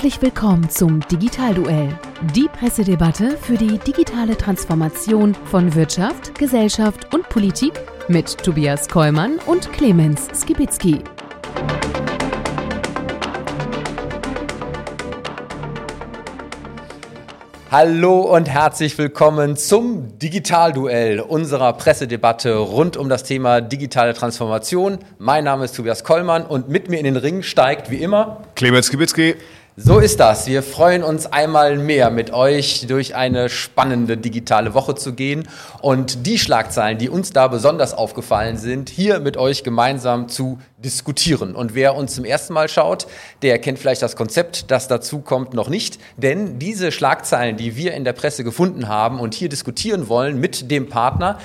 Herzlich willkommen zum Digitalduell, die Pressedebatte für die digitale Transformation von Wirtschaft, Gesellschaft und Politik mit Tobias Kollmann und Clemens Skibitzky. Hallo und herzlich willkommen zum Digitalduell unserer Pressedebatte rund um das Thema digitale Transformation. Mein Name ist Tobias Kollmann und mit mir in den Ring steigt wie immer Clemens Skibitzky. So ist das. Wir freuen uns einmal mehr mit euch durch eine spannende digitale Woche zu gehen und die Schlagzeilen, die uns da besonders aufgefallen sind, hier mit euch gemeinsam zu diskutieren. Und wer uns zum ersten Mal schaut, der kennt vielleicht das Konzept, das dazu kommt, noch nicht. Denn diese Schlagzeilen, die wir in der Presse gefunden haben und hier diskutieren wollen mit dem Partner,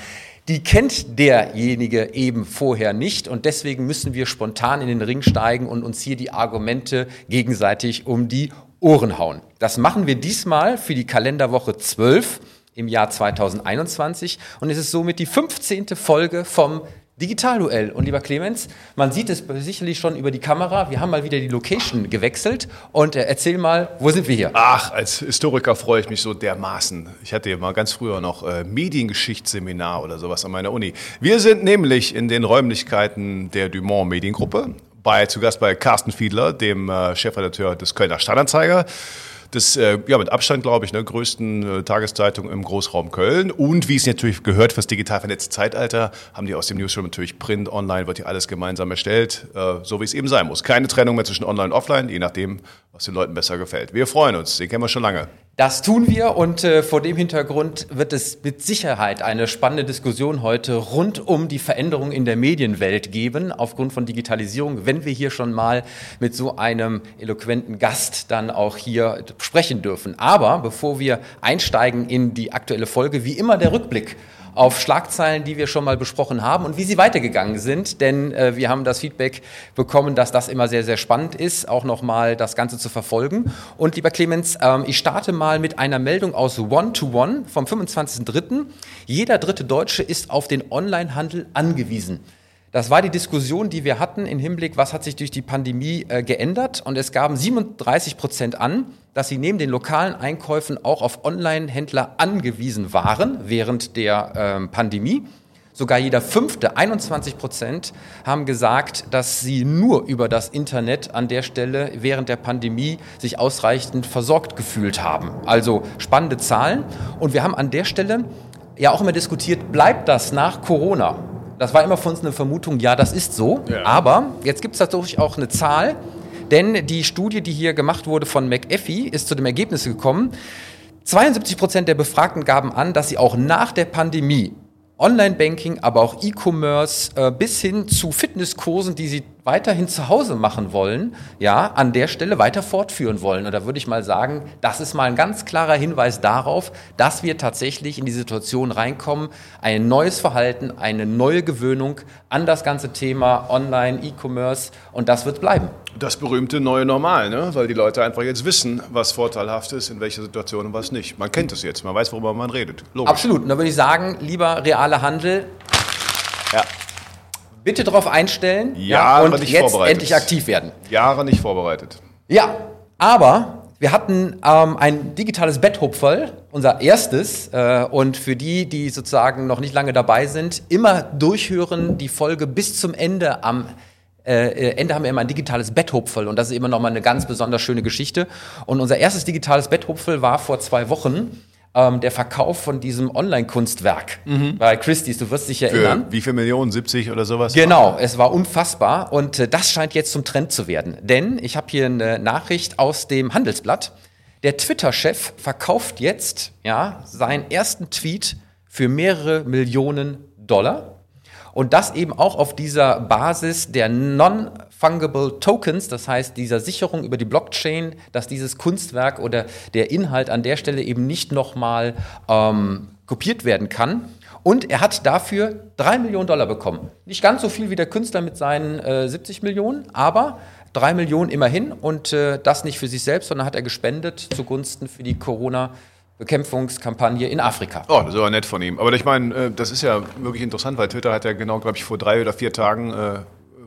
die kennt derjenige eben vorher nicht und deswegen müssen wir spontan in den Ring steigen und uns hier die Argumente gegenseitig um die Ohren hauen. Das machen wir diesmal für die Kalenderwoche 12 im Jahr 2021 und es ist somit die 15. Folge vom Digitalduell. Und lieber Clemens, man sieht es sicherlich schon über die Kamera. Wir haben mal wieder die Location gewechselt. Und äh, erzähl mal, wo sind wir hier? Ach, als Historiker freue ich mich so dermaßen. Ich hatte ja mal ganz früher noch äh, Mediengeschichtsseminar oder sowas an meiner Uni. Wir sind nämlich in den Räumlichkeiten der Dumont Mediengruppe. Bei, zu Gast bei Carsten Fiedler, dem äh, Chefredakteur des Kölner Stadtanzeiger des äh, ja, mit Abstand, glaube ich, ne, größten äh, Tageszeitung im Großraum Köln. Und wie es natürlich gehört fürs digital vernetzte Zeitalter, haben die aus dem Newsroom natürlich Print, Online, wird hier alles gemeinsam erstellt, äh, so wie es eben sein muss. Keine Trennung mehr zwischen Online und Offline, je nachdem, was den Leuten besser gefällt. Wir freuen uns, den kennen wir schon lange. Das tun wir und äh, vor dem Hintergrund wird es mit Sicherheit eine spannende Diskussion heute rund um die Veränderung in der Medienwelt geben, aufgrund von Digitalisierung, wenn wir hier schon mal mit so einem eloquenten Gast dann auch hier sprechen dürfen. Aber bevor wir einsteigen in die aktuelle Folge, wie immer der Rückblick auf Schlagzeilen, die wir schon mal besprochen haben und wie sie weitergegangen sind. Denn äh, wir haben das Feedback bekommen, dass das immer sehr, sehr spannend ist, auch nochmal das Ganze zu verfolgen. Und lieber Clemens, ähm, ich starte mal mit einer Meldung aus One-to-One -One vom 25.03. Jeder dritte Deutsche ist auf den Onlinehandel angewiesen. Das war die Diskussion, die wir hatten im Hinblick, was hat sich durch die Pandemie äh, geändert. Und es gaben 37 Prozent an, dass sie neben den lokalen Einkäufen auch auf Online-Händler angewiesen waren während der ähm, Pandemie. Sogar jeder fünfte, 21 Prozent, haben gesagt, dass sie nur über das Internet an der Stelle während der Pandemie sich ausreichend versorgt gefühlt haben. Also spannende Zahlen. Und wir haben an der Stelle ja auch immer diskutiert, bleibt das nach Corona? Das war immer für uns eine Vermutung, ja, das ist so. Ja. Aber jetzt gibt es natürlich auch eine Zahl, denn die Studie, die hier gemacht wurde von McAfee, ist zu dem Ergebnis gekommen, 72 Prozent der Befragten gaben an, dass sie auch nach der Pandemie Online-Banking, aber auch E-Commerce äh, bis hin zu Fitnesskursen, die sie weiterhin zu Hause machen wollen, ja, an der Stelle weiter fortführen wollen. Und da würde ich mal sagen, das ist mal ein ganz klarer Hinweis darauf, dass wir tatsächlich in die Situation reinkommen, ein neues Verhalten, eine neue Gewöhnung an das ganze Thema Online, E-Commerce und das wird bleiben. Das berühmte neue Normal, ne? weil die Leute einfach jetzt wissen, was vorteilhaft ist, in welcher Situation und was nicht. Man kennt es jetzt, man weiß, worüber man redet. Logisch. Absolut. Und da würde ich sagen, lieber realer Handel, ja. Bitte darauf einstellen ja, und jetzt endlich aktiv werden. Jahre nicht vorbereitet. Ja, aber wir hatten ähm, ein digitales Betthupferl, unser erstes. Äh, und für die, die sozusagen noch nicht lange dabei sind, immer durchhören die Folge bis zum Ende am äh, Ende haben wir immer ein digitales Betthupferl und das ist immer noch mal eine ganz besonders schöne Geschichte. Und unser erstes digitales Betthupferl war vor zwei Wochen ähm, der Verkauf von diesem Online-Kunstwerk mhm. bei Christie's. Du wirst dich erinnern. Für wie viele Millionen? 70 oder sowas? Genau, es war unfassbar und äh, das scheint jetzt zum Trend zu werden. Denn ich habe hier eine Nachricht aus dem Handelsblatt. Der Twitter-Chef verkauft jetzt ja, seinen ersten Tweet für mehrere Millionen Dollar. Und das eben auch auf dieser Basis der Non-Fungible Tokens, das heißt dieser Sicherung über die Blockchain, dass dieses Kunstwerk oder der Inhalt an der Stelle eben nicht nochmal ähm, kopiert werden kann. Und er hat dafür drei Millionen Dollar bekommen. Nicht ganz so viel wie der Künstler mit seinen äh, 70 Millionen, aber drei Millionen immerhin. Und äh, das nicht für sich selbst, sondern hat er gespendet zugunsten für die Corona- Bekämpfungskampagne in Afrika. Oh, das aber nett von ihm. Aber ich meine, äh, das ist ja wirklich interessant, weil Twitter hat ja genau, glaube ich, vor drei oder vier Tagen, äh,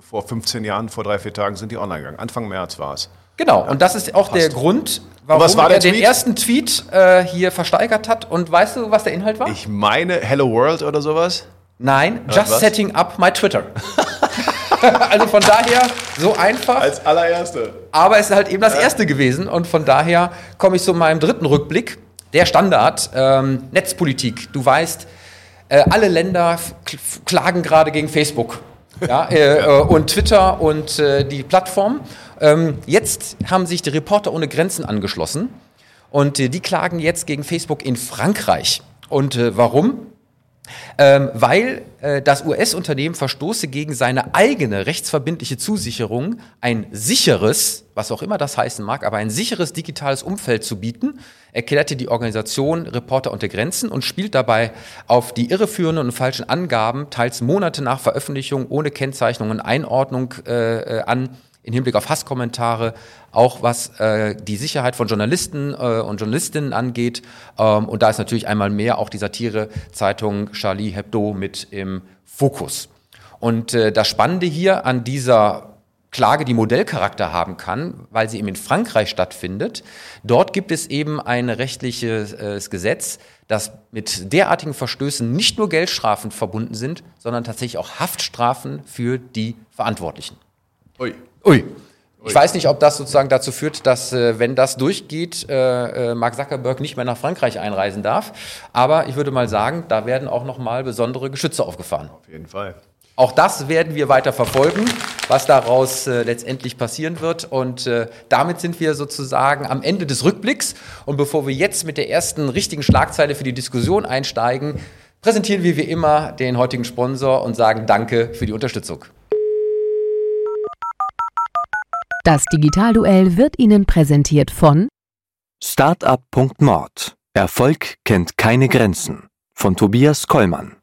vor 15 Jahren, vor drei, vier Tagen sind die online gegangen. Anfang März war es. Genau, und das ist auch der Grund, warum war er der den Tweet? ersten Tweet äh, hier versteigert hat. Und weißt du, was der Inhalt war? Ich meine Hello World oder sowas. Nein, just was? setting up my Twitter. also von daher so einfach, Als allererste. aber es ist halt eben das erste gewesen. Und von daher komme ich zu meinem dritten Rückblick. Der Standard, ähm, Netzpolitik. Du weißt, äh, alle Länder klagen gerade gegen Facebook. Ja, äh, äh, und Twitter und äh, die Plattform. Ähm, jetzt haben sich die Reporter ohne Grenzen angeschlossen und äh, die klagen jetzt gegen Facebook in Frankreich. Und äh, warum? Ähm, weil äh, das US-Unternehmen verstoße gegen seine eigene rechtsverbindliche Zusicherung, ein sicheres, was auch immer das heißen mag, aber ein sicheres digitales Umfeld zu bieten, erklärte die Organisation Reporter unter Grenzen und spielt dabei auf die irreführenden und falschen Angaben, teils Monate nach Veröffentlichung ohne Kennzeichnung und Einordnung äh, äh, an, in Hinblick auf Hasskommentare, auch was äh, die Sicherheit von Journalisten äh, und Journalistinnen angeht. Ähm, und da ist natürlich einmal mehr auch die Satirezeitung Charlie Hebdo mit im Fokus. Und äh, das Spannende hier an dieser Klage, die Modellcharakter haben kann, weil sie eben in Frankreich stattfindet. Dort gibt es eben ein rechtliches äh, Gesetz, das mit derartigen Verstößen nicht nur Geldstrafen verbunden sind, sondern tatsächlich auch Haftstrafen für die Verantwortlichen. Ui. Ui. Ich weiß nicht, ob das sozusagen dazu führt, dass, äh, wenn das durchgeht, äh, äh, Mark Zuckerberg nicht mehr nach Frankreich einreisen darf. Aber ich würde mal sagen, da werden auch noch mal besondere Geschütze aufgefahren. Auf jeden Fall. Auch das werden wir weiter verfolgen, was daraus äh, letztendlich passieren wird. Und äh, damit sind wir sozusagen am Ende des Rückblicks. Und bevor wir jetzt mit der ersten richtigen Schlagzeile für die Diskussion einsteigen, präsentieren wir wie immer den heutigen Sponsor und sagen Danke für die Unterstützung. Das Digitalduell wird Ihnen präsentiert von Startup.mord. Erfolg kennt keine Grenzen. Von Tobias Kollmann.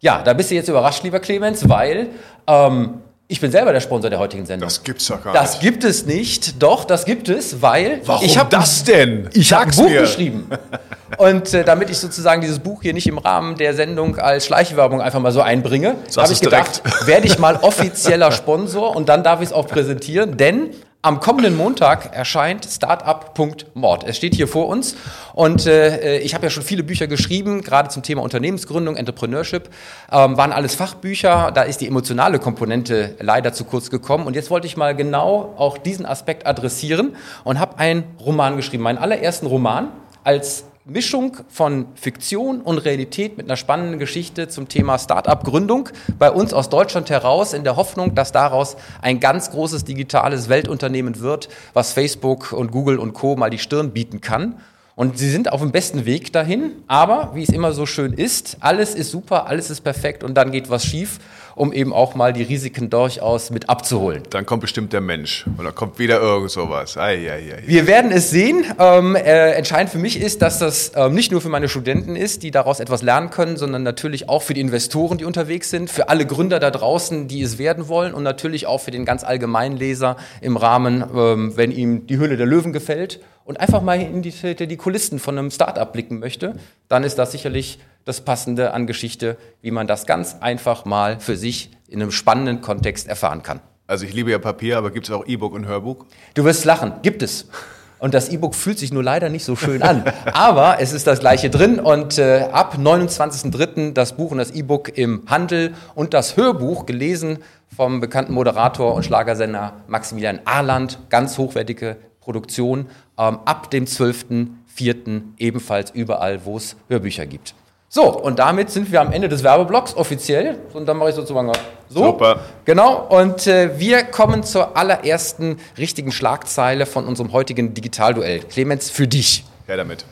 Ja, da bist du jetzt überrascht, lieber Clemens, weil ähm, ich bin selber der Sponsor der heutigen Sendung. Das gibt's doch gar Das nicht. gibt es nicht. Doch, das gibt es, weil Warum ich habe das denn? Ich habe ein Buch mir. geschrieben. Und äh, damit ich sozusagen dieses Buch hier nicht im Rahmen der Sendung als Schleichwerbung einfach mal so einbringe, habe ich gedacht, werde ich mal offizieller Sponsor und dann darf ich es auch präsentieren, denn am kommenden Montag erscheint Startup.mord. Es steht hier vor uns und äh, ich habe ja schon viele Bücher geschrieben, gerade zum Thema Unternehmensgründung, Entrepreneurship, ähm, waren alles Fachbücher. Da ist die emotionale Komponente leider zu kurz gekommen und jetzt wollte ich mal genau auch diesen Aspekt adressieren und habe einen Roman geschrieben, meinen allerersten Roman als Mischung von Fiktion und Realität mit einer spannenden Geschichte zum Thema Start-up-Gründung bei uns aus Deutschland heraus, in der Hoffnung, dass daraus ein ganz großes digitales Weltunternehmen wird, was Facebook und Google und Co. mal die Stirn bieten kann. Und sie sind auf dem besten Weg dahin, aber wie es immer so schön ist, alles ist super, alles ist perfekt und dann geht was schief, um eben auch mal die Risiken durchaus mit abzuholen. Dann kommt bestimmt der Mensch. Und dann kommt wieder irgend sowas. Ei, ei, ei. Wir werden es sehen. Ähm, äh, entscheidend für mich ist, dass das ähm, nicht nur für meine Studenten ist, die daraus etwas lernen können, sondern natürlich auch für die Investoren, die unterwegs sind, für alle Gründer da draußen, die es werden wollen und natürlich auch für den ganz allgemeinen Leser im Rahmen, ähm, wenn ihm die Hülle der Löwen gefällt und einfach mal in die, die Kulissen von einem Startup blicken möchte, dann ist das sicherlich das Passende an Geschichte, wie man das ganz einfach mal für sich in einem spannenden Kontext erfahren kann. Also ich liebe ja Papier, aber gibt es auch E-Book und Hörbuch? Du wirst lachen, gibt es. Und das E-Book fühlt sich nur leider nicht so schön an. Aber es ist das gleiche drin und äh, ab 29.03. das Buch und das E-Book im Handel und das Hörbuch gelesen vom bekannten Moderator und Schlagersender Maximilian Arland. Ganz hochwertige Produktion. Ähm, ab dem 12.04. ebenfalls überall, wo es Hörbücher gibt. So, und damit sind wir am Ende des Werbeblocks offiziell. Und dann mache ich sozusagen so. Super. Genau, und äh, wir kommen zur allerersten richtigen Schlagzeile von unserem heutigen Digitalduell. Clemens, für dich. Her damit.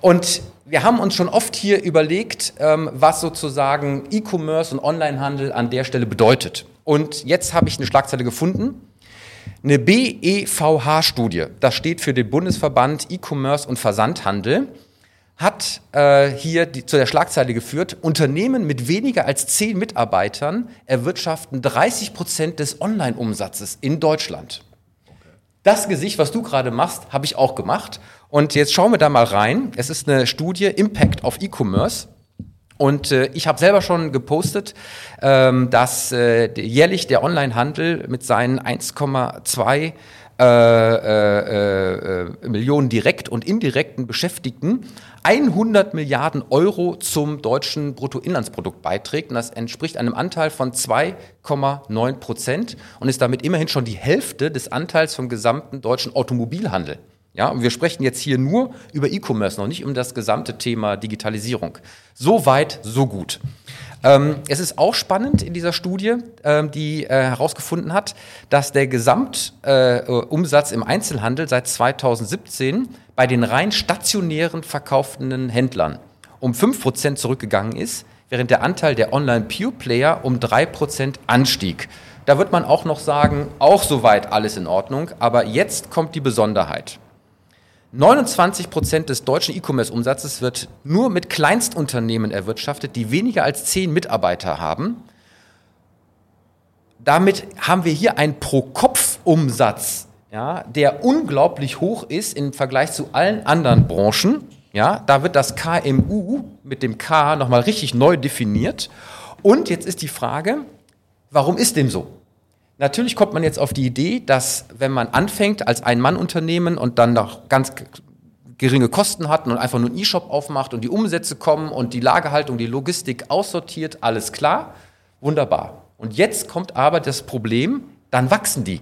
Und wir haben uns schon oft hier überlegt, ähm, was sozusagen E-Commerce und Onlinehandel an der Stelle bedeutet. Und jetzt habe ich eine Schlagzeile gefunden. Eine BEVH-Studie, das steht für den Bundesverband E-Commerce und Versandhandel, hat äh, hier die, zu der Schlagzeile geführt, Unternehmen mit weniger als zehn Mitarbeitern erwirtschaften 30 Prozent des Online-Umsatzes in Deutschland. Das Gesicht, was du gerade machst, habe ich auch gemacht. Und jetzt schauen wir da mal rein. Es ist eine Studie Impact auf E-Commerce. Und äh, ich habe selber schon gepostet, ähm, dass äh, jährlich der Onlinehandel mit seinen 1,2 äh, äh, äh, Millionen direkt und indirekten Beschäftigten 100 Milliarden Euro zum deutschen Bruttoinlandsprodukt beiträgt. Und das entspricht einem Anteil von 2,9 Prozent und ist damit immerhin schon die Hälfte des Anteils vom gesamten deutschen Automobilhandel. Ja, und wir sprechen jetzt hier nur über E-Commerce, noch nicht um das gesamte Thema Digitalisierung. So weit, so gut. Ähm, es ist auch spannend in dieser Studie, ähm, die äh, herausgefunden hat, dass der Gesamtumsatz äh, im Einzelhandel seit 2017 bei den rein stationären verkaufenden Händlern um 5% zurückgegangen ist, während der Anteil der Online-Pure-Player um 3% anstieg. Da wird man auch noch sagen, auch soweit alles in Ordnung, aber jetzt kommt die Besonderheit. 29 Prozent des deutschen E-Commerce-Umsatzes wird nur mit Kleinstunternehmen erwirtschaftet, die weniger als zehn Mitarbeiter haben. Damit haben wir hier einen Pro-Kopf-Umsatz, ja, der unglaublich hoch ist im Vergleich zu allen anderen Branchen. Ja, da wird das KMU mit dem K nochmal richtig neu definiert. Und jetzt ist die Frage, warum ist dem so? Natürlich kommt man jetzt auf die Idee, dass wenn man anfängt als Ein-Mann-Unternehmen und dann noch ganz geringe Kosten hat und einfach nur einen E-Shop aufmacht und die Umsätze kommen und die Lagerhaltung, die Logistik aussortiert, alles klar, wunderbar. Und jetzt kommt aber das Problem, dann wachsen die.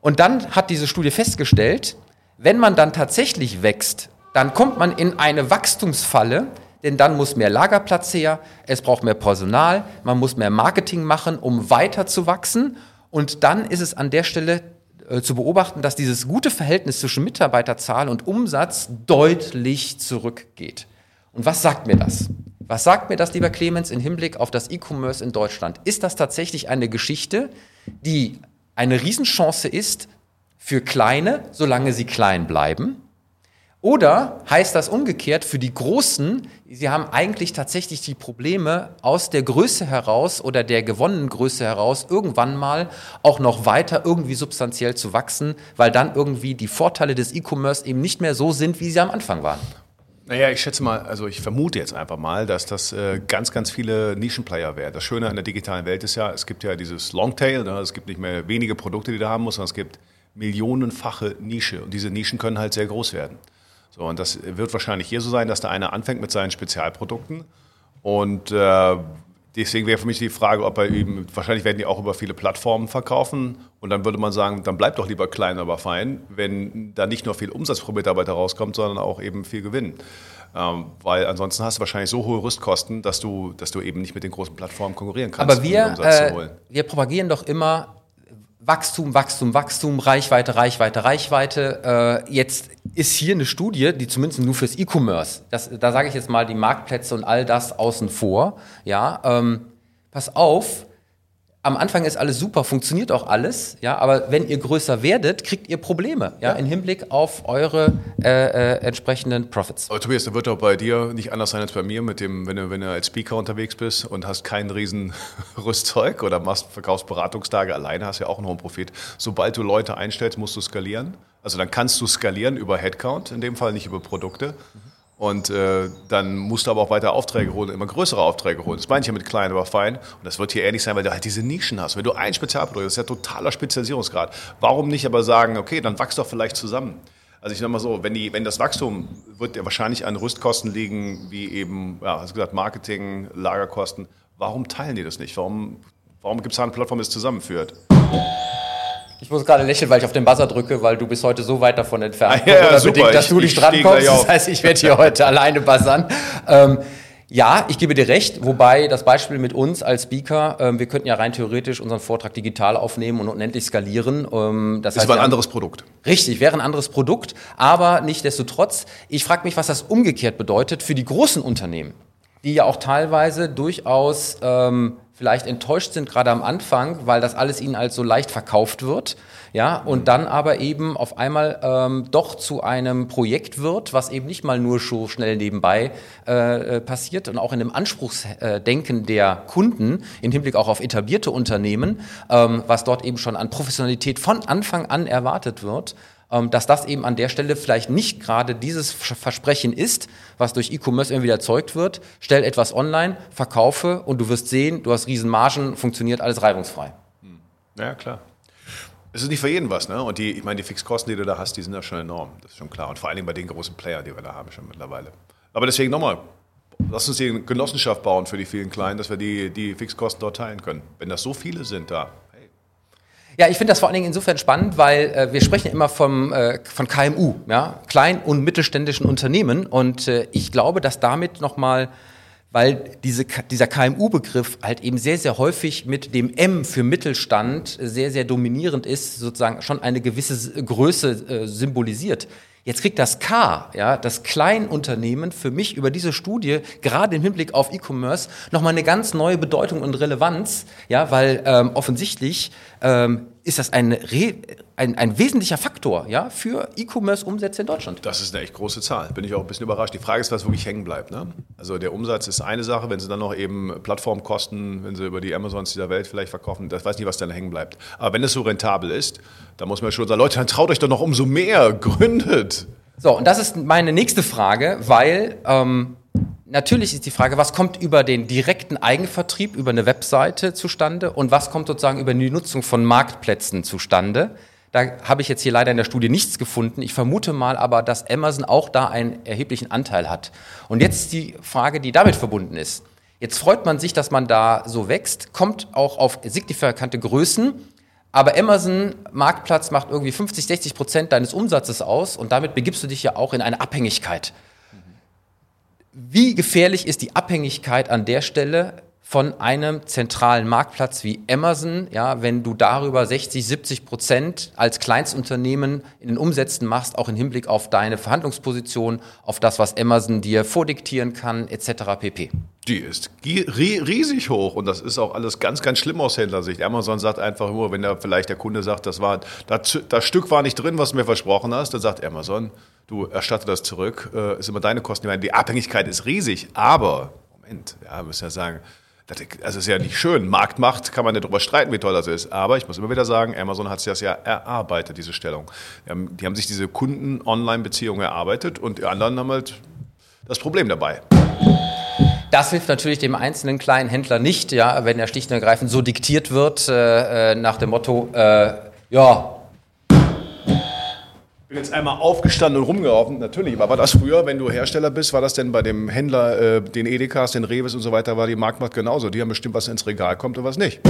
Und dann hat diese Studie festgestellt, wenn man dann tatsächlich wächst, dann kommt man in eine Wachstumsfalle, denn dann muss mehr Lagerplatz her, es braucht mehr Personal, man muss mehr Marketing machen, um weiter zu wachsen. Und dann ist es an der Stelle äh, zu beobachten, dass dieses gute Verhältnis zwischen Mitarbeiterzahl und Umsatz deutlich zurückgeht. Und was sagt mir das? Was sagt mir das, lieber Clemens, im Hinblick auf das E-Commerce in Deutschland? Ist das tatsächlich eine Geschichte, die eine Riesenchance ist für Kleine, solange sie klein bleiben? Oder heißt das umgekehrt für die Großen, sie haben eigentlich tatsächlich die Probleme aus der Größe heraus oder der gewonnenen Größe heraus irgendwann mal auch noch weiter irgendwie substanziell zu wachsen, weil dann irgendwie die Vorteile des E-Commerce eben nicht mehr so sind, wie sie am Anfang waren. Naja, ich schätze mal, also ich vermute jetzt einfach mal, dass das äh, ganz, ganz viele Nischenplayer werden. Das Schöne an der digitalen Welt ist ja, es gibt ja dieses Longtail, ne? es gibt nicht mehr wenige Produkte, die du haben musst, sondern es gibt millionenfache Nische und diese Nischen können halt sehr groß werden. So, und das wird wahrscheinlich hier so sein, dass der eine anfängt mit seinen Spezialprodukten. Und äh, deswegen wäre für mich die Frage, ob er eben, wahrscheinlich werden die auch über viele Plattformen verkaufen. Und dann würde man sagen, dann bleibt doch lieber klein, aber fein, wenn da nicht nur viel Umsatz pro Mitarbeiter rauskommt, sondern auch eben viel Gewinn. Ähm, weil ansonsten hast du wahrscheinlich so hohe Rüstkosten, dass du, dass du eben nicht mit den großen Plattformen konkurrieren kannst. Aber wir, um äh, wir propagieren doch immer Wachstum, Wachstum, Wachstum, Reichweite, Reichweite, Reichweite. Äh, jetzt ist hier eine Studie, die zumindest nur fürs E-Commerce, da sage ich jetzt mal die Marktplätze und all das außen vor. Ja, ähm, pass auf, am Anfang ist alles super, funktioniert auch alles, ja, aber wenn ihr größer werdet, kriegt ihr Probleme, ja, ja. im Hinblick auf eure äh, äh, entsprechenden Profits. Aber Tobias, da wird doch bei dir nicht anders sein als bei mir, mit dem, wenn du, wenn du als Speaker unterwegs bist und hast kein riesen Rüstzeug oder machst Verkaufsberatungstage alleine, hast ja auch einen hohen Profit. Sobald du Leute einstellst, musst du skalieren. Also dann kannst du skalieren über Headcount, in dem Fall nicht über Produkte. Mhm. Und äh, dann musst du aber auch weiter Aufträge holen, immer größere Aufträge holen. Das meine ich ja mit klein, aber fein. Und das wird hier ähnlich sein, weil du halt diese Nischen hast. Wenn du ein Spezialprodukt hast, das ist ja totaler Spezialisierungsgrad. Warum nicht aber sagen, okay, dann wachst doch vielleicht zusammen. Also ich sage mal so, wenn, die, wenn das Wachstum wird ja wahrscheinlich an Rüstkosten liegen, wie eben, ja, hast du gesagt, Marketing, Lagerkosten. Warum teilen die das nicht? Warum, warum gibt es da eine Plattform, die es zusammenführt? Ich muss gerade lächeln, weil ich auf den Buzzer drücke, weil du bist heute so weit davon entfernt, ah, ja, ja, super. dass du nicht drankommst. Das heißt, ich werde hier heute alleine buzzern. Ähm, ja, ich gebe dir recht, wobei das Beispiel mit uns als Speaker, ähm, wir könnten ja rein theoretisch unseren Vortrag digital aufnehmen und unendlich skalieren. Ähm, das, das heißt, ein anderes Produkt. Richtig, wäre ein anderes Produkt, aber nichtdestotrotz, ich frage mich, was das umgekehrt bedeutet für die großen Unternehmen, die ja auch teilweise durchaus ähm, vielleicht enttäuscht sind, gerade am Anfang, weil das alles ihnen als so leicht verkauft wird, ja, und mhm. dann aber eben auf einmal ähm, doch zu einem Projekt wird, was eben nicht mal nur so schnell nebenbei äh, äh passiert und auch in dem Anspruchsdenken der Kunden im Hinblick auch auf etablierte Unternehmen, ähm, was dort eben schon an Professionalität von Anfang an erwartet wird, dass das eben an der Stelle vielleicht nicht gerade dieses Versprechen ist, was durch E-Commerce irgendwie erzeugt wird. Stell etwas online, verkaufe und du wirst sehen, du hast riesen Margen, funktioniert alles reibungsfrei. Hm. Ja, klar. Es ist nicht für jeden was, ne? Und die, ich meine, die Fixkosten, die du da hast, die sind ja schon enorm. Das ist schon klar. Und vor allen Dingen bei den großen Player, die wir da haben schon mittlerweile. Aber deswegen nochmal, lass uns die Genossenschaft bauen für die vielen Kleinen, dass wir die, die Fixkosten dort teilen können. Wenn das so viele sind da, ja, ich finde das vor allen Dingen insofern spannend, weil äh, wir sprechen immer vom, äh, von KMU, ja, klein- und mittelständischen Unternehmen. Und äh, ich glaube, dass damit nochmal, weil diese, dieser KMU-Begriff halt eben sehr, sehr häufig mit dem M für Mittelstand sehr, sehr dominierend ist, sozusagen schon eine gewisse Größe äh, symbolisiert. Jetzt kriegt das K, ja, das Kleinunternehmen für mich über diese Studie, gerade im Hinblick auf E-Commerce, nochmal eine ganz neue Bedeutung und Relevanz, ja, weil ähm, offensichtlich ähm, ist das ein, Re ein, ein wesentlicher Faktor ja, für E-Commerce-Umsätze in Deutschland. Das ist eine echt große Zahl. Bin ich auch ein bisschen überrascht. Die Frage ist, was wirklich hängen bleibt. Ne? Also der Umsatz ist eine Sache, wenn Sie dann noch eben Plattformkosten, wenn Sie über die Amazons dieser Welt vielleicht verkaufen, das weiß nicht, was dann hängen bleibt. Aber wenn es so rentabel ist, dann muss man schon sagen, Leute, dann traut euch doch noch umso mehr, gründet. So, und das ist meine nächste Frage, weil ähm, natürlich ist die Frage, was kommt über den direkten Eigenvertrieb, über eine Webseite zustande und was kommt sozusagen über die Nutzung von Marktplätzen zustande. Da habe ich jetzt hier leider in der Studie nichts gefunden. Ich vermute mal aber, dass Amazon auch da einen erheblichen Anteil hat. Und jetzt die Frage, die damit verbunden ist. Jetzt freut man sich, dass man da so wächst, kommt auch auf signifikante Größen, aber Amazon Marktplatz macht irgendwie 50, 60 Prozent deines Umsatzes aus und damit begibst du dich ja auch in eine Abhängigkeit. Wie gefährlich ist die Abhängigkeit an der Stelle von einem zentralen Marktplatz wie Amazon, ja, wenn du darüber 60, 70 Prozent als Kleinstunternehmen in den Umsätzen machst, auch im Hinblick auf deine Verhandlungsposition, auf das, was Amazon dir vordiktieren kann, etc. pp. Die ist riesig hoch und das ist auch alles ganz, ganz schlimm aus Händlersicht. Amazon sagt einfach nur, wenn da vielleicht der Kunde sagt, das war, das, das Stück war nicht drin, was du mir versprochen hast, dann sagt Amazon, du erstatte das zurück, äh, ist immer deine Kosten. Die Abhängigkeit ist riesig, aber, Moment, ja, müssen ja sagen, also ist ja nicht schön. Marktmacht kann man ja darüber streiten, wie toll das ist. Aber ich muss immer wieder sagen, Amazon hat sich das ja erarbeitet, diese Stellung. Die haben, sich diese Kunden-Online-Beziehung erarbeitet und die anderen haben halt das Problem dabei. Das hilft natürlich dem einzelnen kleinen Händler nicht, ja, wenn er schlicht und ergreifend so diktiert wird äh, äh nach dem Motto, äh, ja, bin jetzt einmal aufgestanden und rumgelaufen. Natürlich, aber war das früher, wenn du Hersteller bist, war das denn bei dem Händler, äh, den Edekas, den Reves und so weiter, war die Marktmacht genauso. Die haben bestimmt, was ins Regal kommt und was nicht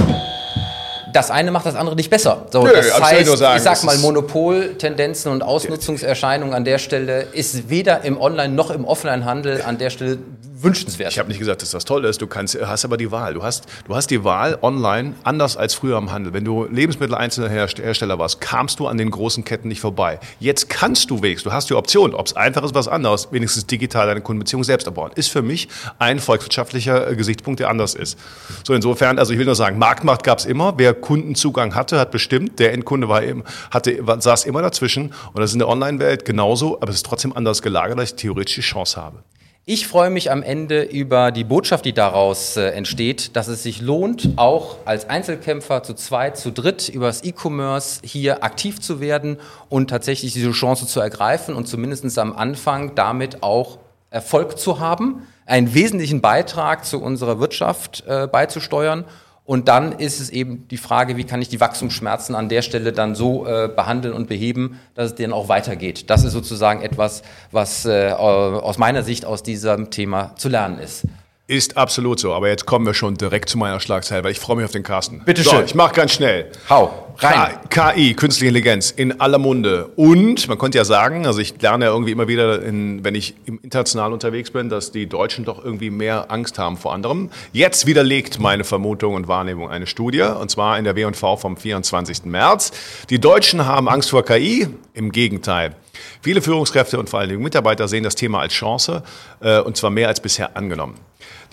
das eine macht das andere nicht besser. So, Nö, das heißt, ich, sagen, ich sag mal, Monopoltendenzen und Ausnutzungserscheinungen an der Stelle ist weder im Online- noch im Offline-Handel an der Stelle wünschenswert. Ich habe nicht gesagt, dass das toll ist. Du kannst, hast aber die Wahl. Du hast, du hast die Wahl online anders als früher im Handel. Wenn du Lebensmitteleinzelhersteller warst, kamst du an den großen Ketten nicht vorbei. Jetzt kannst du wenigstens, du hast die Option, ob es einfach ist, was anderes, wenigstens digital deine Kundenbeziehung selbst erbauen. Ist für mich ein volkswirtschaftlicher äh, Gesichtspunkt, der anders ist. So insofern, also ich will nur sagen, Marktmacht gab es immer. Wer Kundenzugang hatte, hat bestimmt. Der Endkunde war eben, hatte, saß immer dazwischen. Und das ist in der Online-Welt genauso, aber es ist trotzdem anders gelagert, dass ich theoretisch die Chance habe. Ich freue mich am Ende über die Botschaft, die daraus äh, entsteht, dass es sich lohnt, auch als Einzelkämpfer zu zweit, zu dritt über das E-Commerce hier aktiv zu werden und tatsächlich diese Chance zu ergreifen und zumindest am Anfang damit auch Erfolg zu haben, einen wesentlichen Beitrag zu unserer Wirtschaft äh, beizusteuern und dann ist es eben die Frage, wie kann ich die Wachstumsschmerzen an der Stelle dann so äh, behandeln und beheben, dass es denen auch weitergeht. Das ist sozusagen etwas, was äh, aus meiner Sicht aus diesem Thema zu lernen ist. Ist absolut so, aber jetzt kommen wir schon direkt zu meiner Schlagzeile, weil ich freue mich auf den Carsten. Bitte schön. So, ich mache ganz schnell. Hau, rein. KI, künstliche Intelligenz, in aller Munde. Und man könnte ja sagen, also ich lerne ja irgendwie immer wieder, in, wenn ich international unterwegs bin, dass die Deutschen doch irgendwie mehr Angst haben vor anderem. Jetzt widerlegt meine Vermutung und Wahrnehmung eine Studie, und zwar in der W&V vom 24. März. Die Deutschen haben Angst vor KI, im Gegenteil. Viele Führungskräfte und vor allen Dingen Mitarbeiter sehen das Thema als Chance, äh, und zwar mehr als bisher angenommen.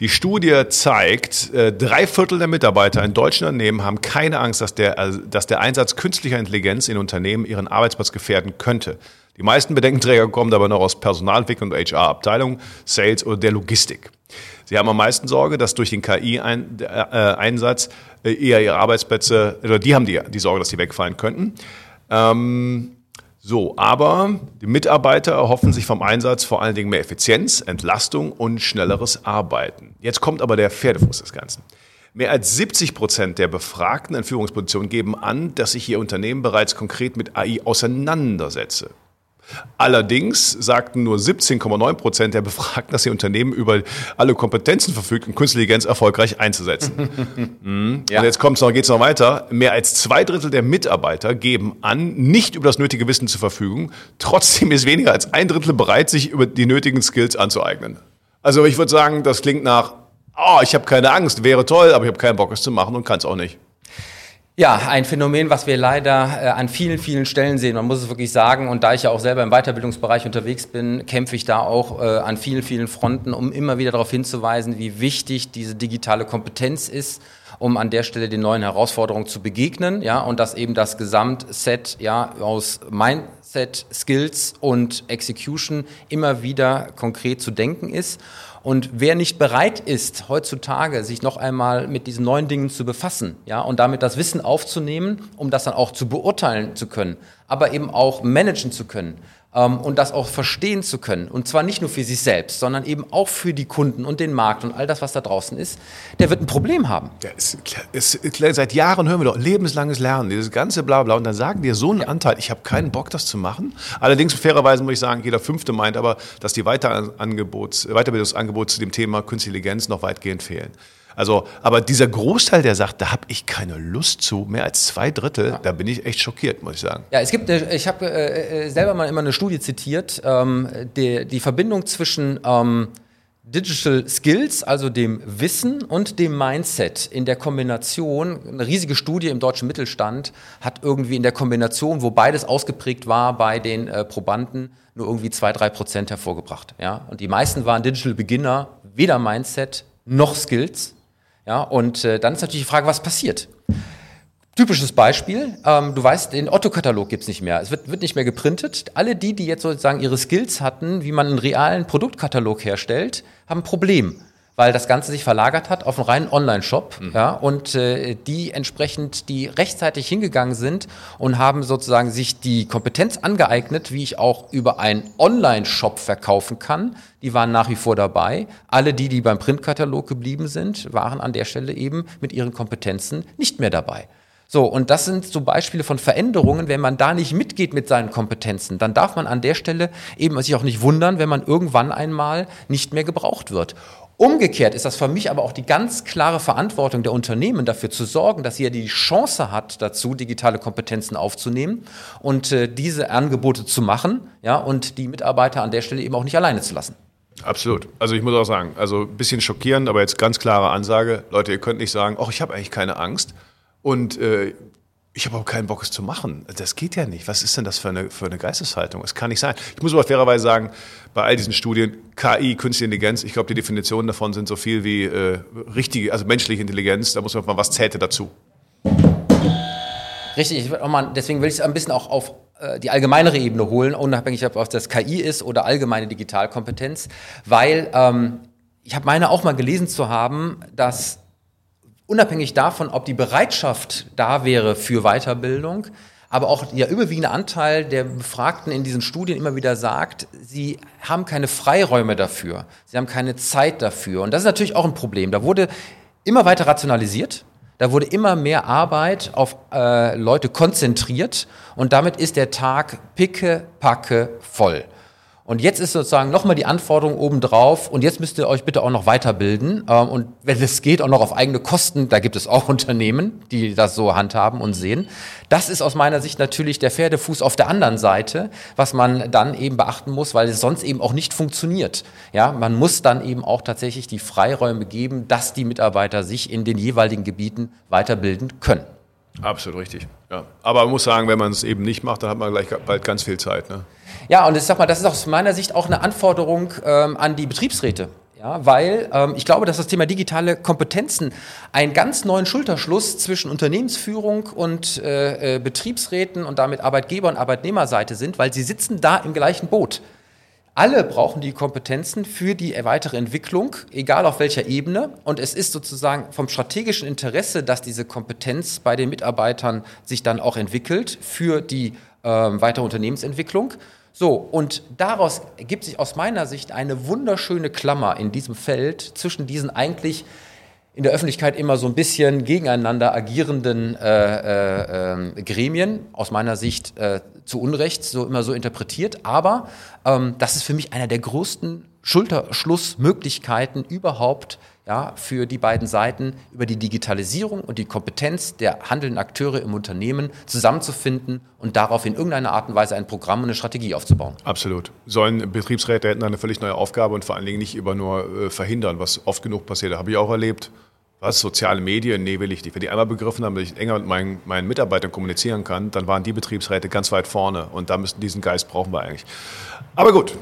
Die Studie zeigt, äh, drei Viertel der Mitarbeiter in deutschen Unternehmen haben keine Angst, dass der, äh, dass der Einsatz künstlicher Intelligenz in Unternehmen ihren Arbeitsplatz gefährden könnte. Die meisten Bedenkenträger kommen aber noch aus Personalentwicklung und HR-Abteilung, Sales oder der Logistik. Sie haben am meisten Sorge, dass durch den KI-Einsatz äh, eher ihre Arbeitsplätze, oder die haben die, die Sorge, dass sie wegfallen könnten. Ähm, so, aber die Mitarbeiter erhoffen sich vom Einsatz vor allen Dingen mehr Effizienz, Entlastung und schnelleres Arbeiten. Jetzt kommt aber der Pferdefuß des Ganzen. Mehr als 70 Prozent der Befragten in Führungspositionen geben an, dass sich ihr Unternehmen bereits konkret mit AI auseinandersetze. Allerdings sagten nur 17,9 Prozent der Befragten, dass ihr Unternehmen über alle Kompetenzen verfügt, um Künstliche Intelligenz erfolgreich einzusetzen. mhm. ja. Und jetzt kommt's noch, geht's noch weiter. Mehr als zwei Drittel der Mitarbeiter geben an, nicht über das nötige Wissen zur Verfügung. Trotzdem ist weniger als ein Drittel bereit, sich über die nötigen Skills anzueignen. Also ich würde sagen, das klingt nach, oh, ich habe keine Angst, wäre toll, aber ich habe keinen Bock, es zu machen und kann es auch nicht. Ja, ein Phänomen, was wir leider äh, an vielen, vielen Stellen sehen. Man muss es wirklich sagen. Und da ich ja auch selber im Weiterbildungsbereich unterwegs bin, kämpfe ich da auch äh, an vielen, vielen Fronten, um immer wieder darauf hinzuweisen, wie wichtig diese digitale Kompetenz ist, um an der Stelle den neuen Herausforderungen zu begegnen. Ja, und dass eben das Gesamtset ja aus Mindset, Skills und Execution immer wieder konkret zu denken ist. Und wer nicht bereit ist, heutzutage sich noch einmal mit diesen neuen Dingen zu befassen, ja, und damit das Wissen aufzunehmen, um das dann auch zu beurteilen zu können, aber eben auch managen zu können, und das auch verstehen zu können. Und zwar nicht nur für sich selbst, sondern eben auch für die Kunden und den Markt und all das, was da draußen ist, der wird ein Problem haben. Ja, ist, ist, seit Jahren hören wir doch lebenslanges Lernen, dieses ganze Blabla. Und dann sagen dir so einen ja. Anteil, ich habe keinen Bock, das zu machen. Allerdings, fairerweise muss ich sagen, jeder Fünfte meint aber, dass die Weiterbildungsangebote zu dem Thema Künstliche Intelligenz noch weitgehend fehlen. Also, aber dieser Großteil, der sagt, da habe ich keine Lust zu, mehr als zwei Drittel, ja. da bin ich echt schockiert, muss ich sagen. Ja, es gibt, eine, ich habe äh, äh, selber mal immer eine Studie zitiert, ähm, die, die Verbindung zwischen ähm, Digital Skills, also dem Wissen und dem Mindset in der Kombination, eine riesige Studie im deutschen Mittelstand hat irgendwie in der Kombination, wo beides ausgeprägt war bei den äh, Probanden, nur irgendwie zwei, drei Prozent hervorgebracht. Ja? Und die meisten waren Digital Beginner, weder Mindset noch Skills. Ja, und äh, dann ist natürlich die Frage, was passiert? Typisches Beispiel, ähm, du weißt, den Otto-Katalog gibt's nicht mehr. Es wird, wird nicht mehr geprintet. Alle die, die jetzt sozusagen ihre Skills hatten, wie man einen realen Produktkatalog herstellt, haben ein Problem weil das Ganze sich verlagert hat auf einen reinen Online-Shop, mhm. ja, und äh, die entsprechend, die rechtzeitig hingegangen sind und haben sozusagen sich die Kompetenz angeeignet, wie ich auch über einen Online-Shop verkaufen kann. Die waren nach wie vor dabei. Alle die, die beim Printkatalog geblieben sind, waren an der Stelle eben mit ihren Kompetenzen nicht mehr dabei. So, und das sind so Beispiele von Veränderungen. Wenn man da nicht mitgeht mit seinen Kompetenzen, dann darf man an der Stelle eben sich auch nicht wundern, wenn man irgendwann einmal nicht mehr gebraucht wird. Umgekehrt ist das für mich aber auch die ganz klare Verantwortung der Unternehmen, dafür zu sorgen, dass jeder die Chance hat, dazu digitale Kompetenzen aufzunehmen und äh, diese Angebote zu machen, ja, und die Mitarbeiter an der Stelle eben auch nicht alleine zu lassen. Absolut. Also ich muss auch sagen, also ein bisschen schockierend, aber jetzt ganz klare Ansage. Leute, ihr könnt nicht sagen, ach, ich habe eigentlich keine Angst. Und äh, ich habe auch keinen Bock, es zu machen. Das geht ja nicht. Was ist denn das für eine, für eine Geisteshaltung? Es kann nicht sein. Ich muss aber fairerweise sagen, bei all diesen Studien, KI, Künstliche Intelligenz, ich glaube, die Definitionen davon sind so viel wie äh, richtige, also menschliche Intelligenz. Da muss man mal, was zählte dazu? Richtig, ich mal, deswegen will ich es ein bisschen auch auf die allgemeinere Ebene holen, unabhängig ob das KI ist oder allgemeine Digitalkompetenz, weil ähm, ich habe meine auch mal gelesen zu haben, dass unabhängig davon, ob die Bereitschaft da wäre für Weiterbildung, aber auch der überwiegende Anteil der Befragten in diesen Studien immer wieder sagt, sie haben keine Freiräume dafür, sie haben keine Zeit dafür. Und das ist natürlich auch ein Problem. Da wurde immer weiter rationalisiert, da wurde immer mehr Arbeit auf äh, Leute konzentriert und damit ist der Tag picke, packe voll. Und jetzt ist sozusagen nochmal die Anforderung obendrauf und jetzt müsst ihr euch bitte auch noch weiterbilden. Ähm, und wenn es geht, auch noch auf eigene Kosten, da gibt es auch Unternehmen, die das so handhaben und sehen. Das ist aus meiner Sicht natürlich der Pferdefuß auf der anderen Seite, was man dann eben beachten muss, weil es sonst eben auch nicht funktioniert. Ja, man muss dann eben auch tatsächlich die Freiräume geben, dass die Mitarbeiter sich in den jeweiligen Gebieten weiterbilden können. Absolut richtig. Ja. Aber man muss sagen, wenn man es eben nicht macht, dann hat man gleich bald ganz viel Zeit. Ne? Ja, und ich sag mal, das ist aus meiner Sicht auch eine Anforderung ähm, an die Betriebsräte. Ja, weil ähm, ich glaube, dass das Thema digitale Kompetenzen einen ganz neuen Schulterschluss zwischen Unternehmensführung und äh, äh, Betriebsräten und damit Arbeitgeber- und Arbeitnehmerseite sind, weil sie sitzen da im gleichen Boot. Alle brauchen die Kompetenzen für die weitere Entwicklung, egal auf welcher Ebene. Und es ist sozusagen vom strategischen Interesse, dass diese Kompetenz bei den Mitarbeitern sich dann auch entwickelt für die äh, weitere Unternehmensentwicklung. So, und daraus ergibt sich aus meiner Sicht eine wunderschöne Klammer in diesem Feld zwischen diesen eigentlich in der Öffentlichkeit immer so ein bisschen gegeneinander agierenden äh, äh, Gremien, aus meiner Sicht äh, zu Unrecht so immer so interpretiert. Aber ähm, das ist für mich einer der größten Schulterschlussmöglichkeiten überhaupt ja, für die beiden Seiten über die Digitalisierung und die Kompetenz der handelnden Akteure im Unternehmen zusammenzufinden und darauf in irgendeiner Art und Weise ein Programm und eine Strategie aufzubauen. Absolut. Sollen Betriebsräte hätten eine völlig neue Aufgabe und vor allen Dingen nicht über nur äh, verhindern, was oft genug passiert. Habe ich auch erlebt. Was? Soziale Medien? Nee, will ich nicht. Wenn die einmal begriffen haben, dass ich enger mit meinen, meinen Mitarbeitern kommunizieren kann, dann waren die Betriebsräte ganz weit vorne. Und da müssen diesen Geist brauchen wir eigentlich. Aber gut,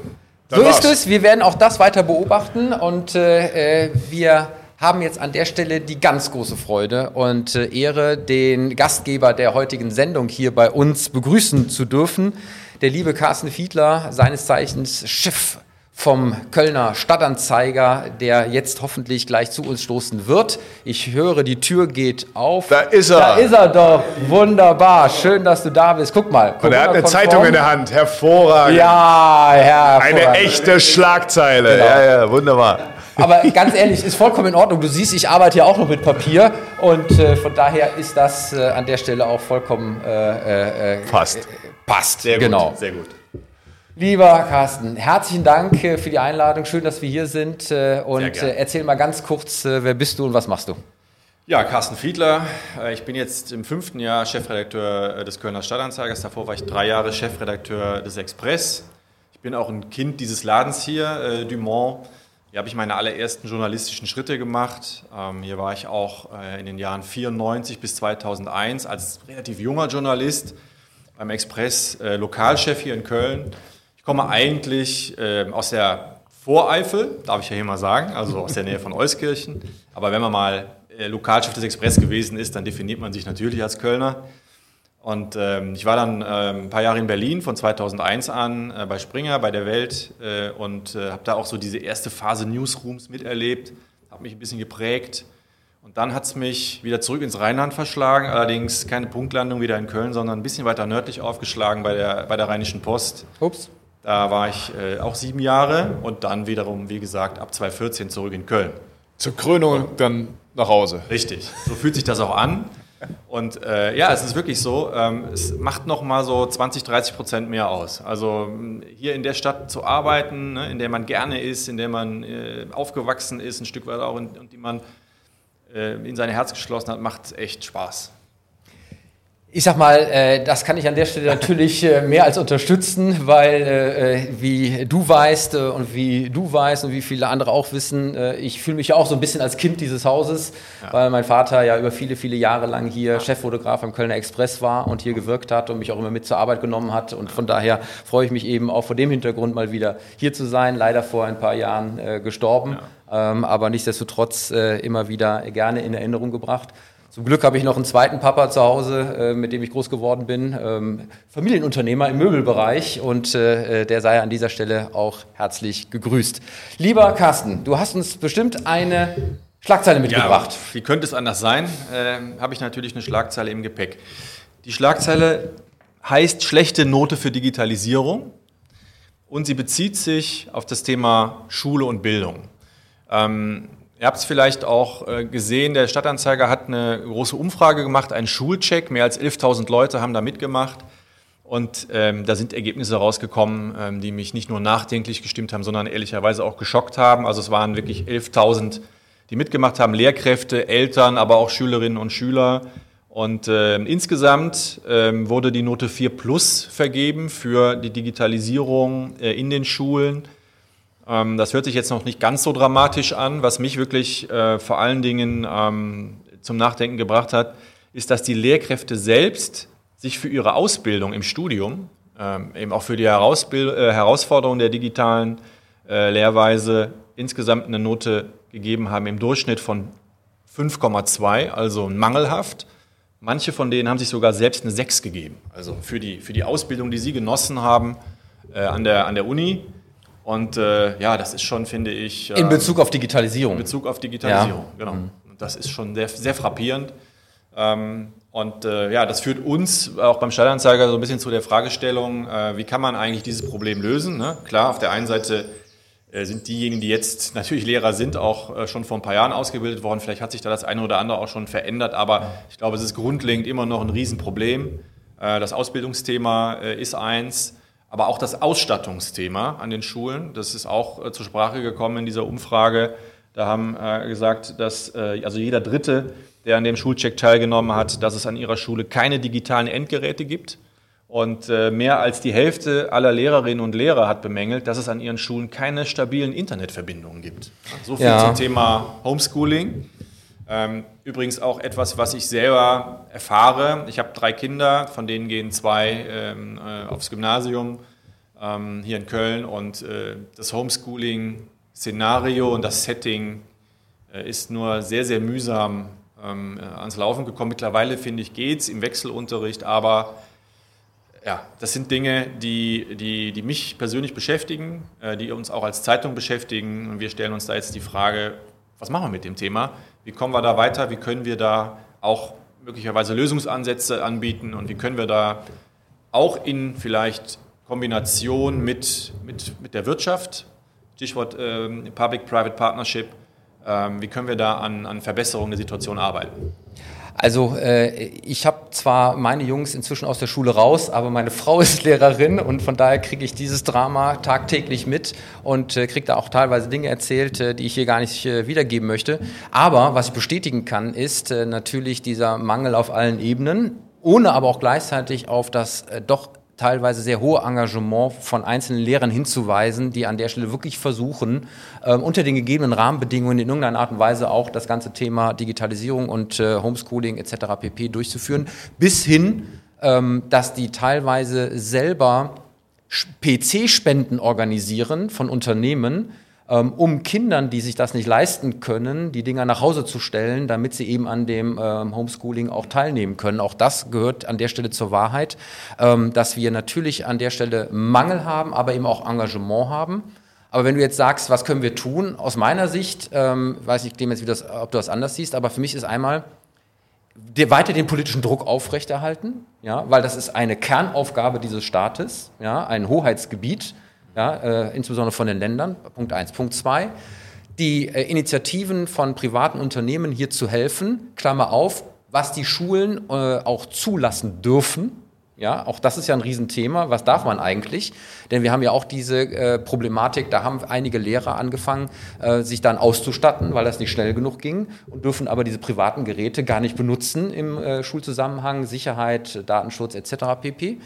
so war's. ist es. Wir werden auch das weiter beobachten und äh, äh, wir haben jetzt an der Stelle die ganz große Freude und äh, Ehre, den Gastgeber der heutigen Sendung hier bei uns begrüßen zu dürfen. Der liebe Carsten Fiedler, seines Zeichens Schiff vom Kölner Stadtanzeiger, der jetzt hoffentlich gleich zu uns stoßen wird. Ich höre, die Tür geht auf. Da ist er. Da ist er doch. Wunderbar. Schön, dass du da bist. Guck mal. Und er hat eine Zeitung in der Hand. Hervorragend. Ja, Herr. Eine echte Schlagzeile. Genau. Ja, ja, wunderbar. Aber ganz ehrlich, ist vollkommen in Ordnung. Du siehst, ich arbeite ja auch noch mit Papier und äh, von daher ist das äh, an der Stelle auch vollkommen äh, äh, äh passt. passt. Sehr genau. gut. Sehr gut. Lieber Carsten, herzlichen Dank äh, für die Einladung. Schön, dass wir hier sind. Äh, und äh, erzähl mal ganz kurz, wer bist du und was machst du? Ja, Carsten Fiedler. Ich bin jetzt im fünften Jahr Chefredakteur des Kölner Stadtanzeigers. Davor war ich drei Jahre Chefredakteur des Express. Ich bin auch ein Kind dieses Ladens hier, Dumont. Hier habe ich meine allerersten journalistischen Schritte gemacht. Ähm, hier war ich auch in den Jahren 94 bis 2001 als relativ junger Journalist beim Express Lokalchef hier in Köln. Ich komme eigentlich äh, aus der Voreifel, darf ich ja hier mal sagen, also aus der Nähe von Euskirchen. Aber wenn man mal äh, Lokalchef des Express gewesen ist, dann definiert man sich natürlich als Kölner. Und ähm, ich war dann äh, ein paar Jahre in Berlin von 2001 an äh, bei Springer, bei der Welt äh, und äh, habe da auch so diese erste Phase Newsrooms miterlebt, habe mich ein bisschen geprägt. Und dann hat es mich wieder zurück ins Rheinland verschlagen, allerdings keine Punktlandung wieder in Köln, sondern ein bisschen weiter nördlich aufgeschlagen bei der, bei der Rheinischen Post. Ups. Da war ich äh, auch sieben Jahre und dann wiederum, wie gesagt, ab 2014 zurück in Köln. Zur Krönung dann nach Hause. Richtig, so fühlt sich das auch an. Und äh, ja, es ist wirklich so, ähm, es macht noch mal so 20, 30 Prozent mehr aus. Also hier in der Stadt zu arbeiten, ne, in der man gerne ist, in der man äh, aufgewachsen ist, ein Stück weit auch, und die man äh, in sein Herz geschlossen hat, macht echt Spaß. Ich sag mal, äh, das kann ich an der Stelle natürlich äh, mehr als unterstützen, weil äh, wie du weißt äh, und wie du weißt und wie viele andere auch wissen, äh, ich fühle mich ja auch so ein bisschen als Kind dieses Hauses, ja. weil mein Vater ja über viele, viele Jahre lang hier Cheffotograf am Kölner Express war und hier gewirkt hat und mich auch immer mit zur Arbeit genommen hat. Und von daher freue ich mich eben auch vor dem Hintergrund mal wieder hier zu sein. Leider vor ein paar Jahren äh, gestorben, ja. ähm, aber nichtsdestotrotz immer wieder gerne in Erinnerung gebracht. Zum Glück habe ich noch einen zweiten Papa zu Hause, äh, mit dem ich groß geworden bin, ähm, Familienunternehmer im Möbelbereich und äh, der sei an dieser Stelle auch herzlich gegrüßt. Lieber Carsten, du hast uns bestimmt eine Schlagzeile mitgebracht. Ja, wie könnte es anders sein? Äh, habe ich natürlich eine Schlagzeile im Gepäck. Die Schlagzeile heißt schlechte Note für Digitalisierung und sie bezieht sich auf das Thema Schule und Bildung. Ähm, Ihr habt es vielleicht auch äh, gesehen, der Stadtanzeiger hat eine große Umfrage gemacht, einen Schulcheck. Mehr als 11.000 Leute haben da mitgemacht. Und ähm, da sind Ergebnisse rausgekommen, ähm, die mich nicht nur nachdenklich gestimmt haben, sondern ehrlicherweise auch geschockt haben. Also es waren wirklich 11.000, die mitgemacht haben, Lehrkräfte, Eltern, aber auch Schülerinnen und Schüler. Und äh, insgesamt äh, wurde die Note 4 Plus vergeben für die Digitalisierung äh, in den Schulen. Ähm, das hört sich jetzt noch nicht ganz so dramatisch an. Was mich wirklich äh, vor allen Dingen ähm, zum Nachdenken gebracht hat, ist, dass die Lehrkräfte selbst sich für ihre Ausbildung im Studium, ähm, eben auch für die Herausbild äh, Herausforderung der digitalen äh, Lehrweise insgesamt eine Note gegeben haben im Durchschnitt von 5,2, also mangelhaft. Manche von denen haben sich sogar selbst eine 6 gegeben, also für die, für die Ausbildung, die sie genossen haben äh, an, der, an der Uni. Und äh, ja, das ist schon, finde ich. Äh, in Bezug auf Digitalisierung. In Bezug auf Digitalisierung, ja. genau. Mhm. Das ist schon sehr, sehr frappierend. Ähm, und äh, ja, das führt uns auch beim Stadtanzeiger so ein bisschen zu der Fragestellung, äh, wie kann man eigentlich dieses Problem lösen? Ne? Klar, auf der einen Seite äh, sind diejenigen, die jetzt natürlich Lehrer sind, auch äh, schon vor ein paar Jahren ausgebildet worden. Vielleicht hat sich da das eine oder andere auch schon verändert, aber ich glaube, es ist grundlegend immer noch ein Riesenproblem. Äh, das Ausbildungsthema ist eins, aber auch das Ausstattungsthema an den Schulen, das ist auch zur Sprache gekommen in dieser Umfrage. Da haben gesagt, dass also jeder Dritte, der an dem Schulcheck teilgenommen hat, dass es an ihrer Schule keine digitalen Endgeräte gibt. Und äh, mehr als die Hälfte aller Lehrerinnen und Lehrer hat bemängelt, dass es an ihren Schulen keine stabilen Internetverbindungen gibt. So viel ja. zum Thema Homeschooling. Ähm, übrigens auch etwas, was ich selber erfahre. Ich habe drei Kinder, von denen gehen zwei ähm, äh, aufs Gymnasium ähm, hier in Köln. Und äh, das Homeschooling-Szenario und das Setting äh, ist nur sehr, sehr mühsam ans Laufen gekommen. Mittlerweile, finde ich, geht es im Wechselunterricht, aber ja, das sind Dinge, die, die, die mich persönlich beschäftigen, die uns auch als Zeitung beschäftigen. Und wir stellen uns da jetzt die Frage, was machen wir mit dem Thema? Wie kommen wir da weiter? Wie können wir da auch möglicherweise Lösungsansätze anbieten? Und wie können wir da auch in vielleicht Kombination mit, mit, mit der Wirtschaft, Stichwort ähm, Public-Private Partnership, ähm, wie können wir da an, an Verbesserungen der Situation arbeiten? Also äh, ich habe zwar meine Jungs inzwischen aus der Schule raus, aber meine Frau ist Lehrerin und von daher kriege ich dieses Drama tagtäglich mit und äh, kriege da auch teilweise Dinge erzählt, äh, die ich hier gar nicht äh, wiedergeben möchte. Aber was ich bestätigen kann, ist äh, natürlich dieser Mangel auf allen Ebenen, ohne aber auch gleichzeitig auf das äh, doch teilweise sehr hohe Engagement von einzelnen Lehrern hinzuweisen, die an der Stelle wirklich versuchen, äh, unter den gegebenen Rahmenbedingungen in irgendeiner Art und Weise auch das ganze Thema Digitalisierung und äh, Homeschooling etc. pp. durchzuführen, bis hin, ähm, dass die teilweise selber PC-Spenden organisieren von Unternehmen, ähm, um Kindern, die sich das nicht leisten können, die Dinger nach Hause zu stellen, damit sie eben an dem ähm, Homeschooling auch teilnehmen können. Auch das gehört an der Stelle zur Wahrheit, ähm, dass wir natürlich an der Stelle Mangel haben, aber eben auch Engagement haben. Aber wenn du jetzt sagst, was können wir tun, aus meiner Sicht, ähm, weiß ich, Clemens, wie das, ob du das anders siehst, aber für mich ist einmal, weiter den politischen Druck aufrechterhalten, ja, weil das ist eine Kernaufgabe dieses Staates, ja, ein Hoheitsgebiet ja, äh, insbesondere von den Ländern. Punkt eins. Punkt zwei, die äh, Initiativen von privaten Unternehmen hier zu helfen, Klammer auf, was die Schulen äh, auch zulassen dürfen. Ja, auch das ist ja ein Riesenthema. Was darf man eigentlich? Denn wir haben ja auch diese äh, Problematik, da haben einige Lehrer angefangen, äh, sich dann auszustatten, weil das nicht schnell genug ging und dürfen aber diese privaten Geräte gar nicht benutzen im äh, Schulzusammenhang, Sicherheit, Datenschutz etc. pp.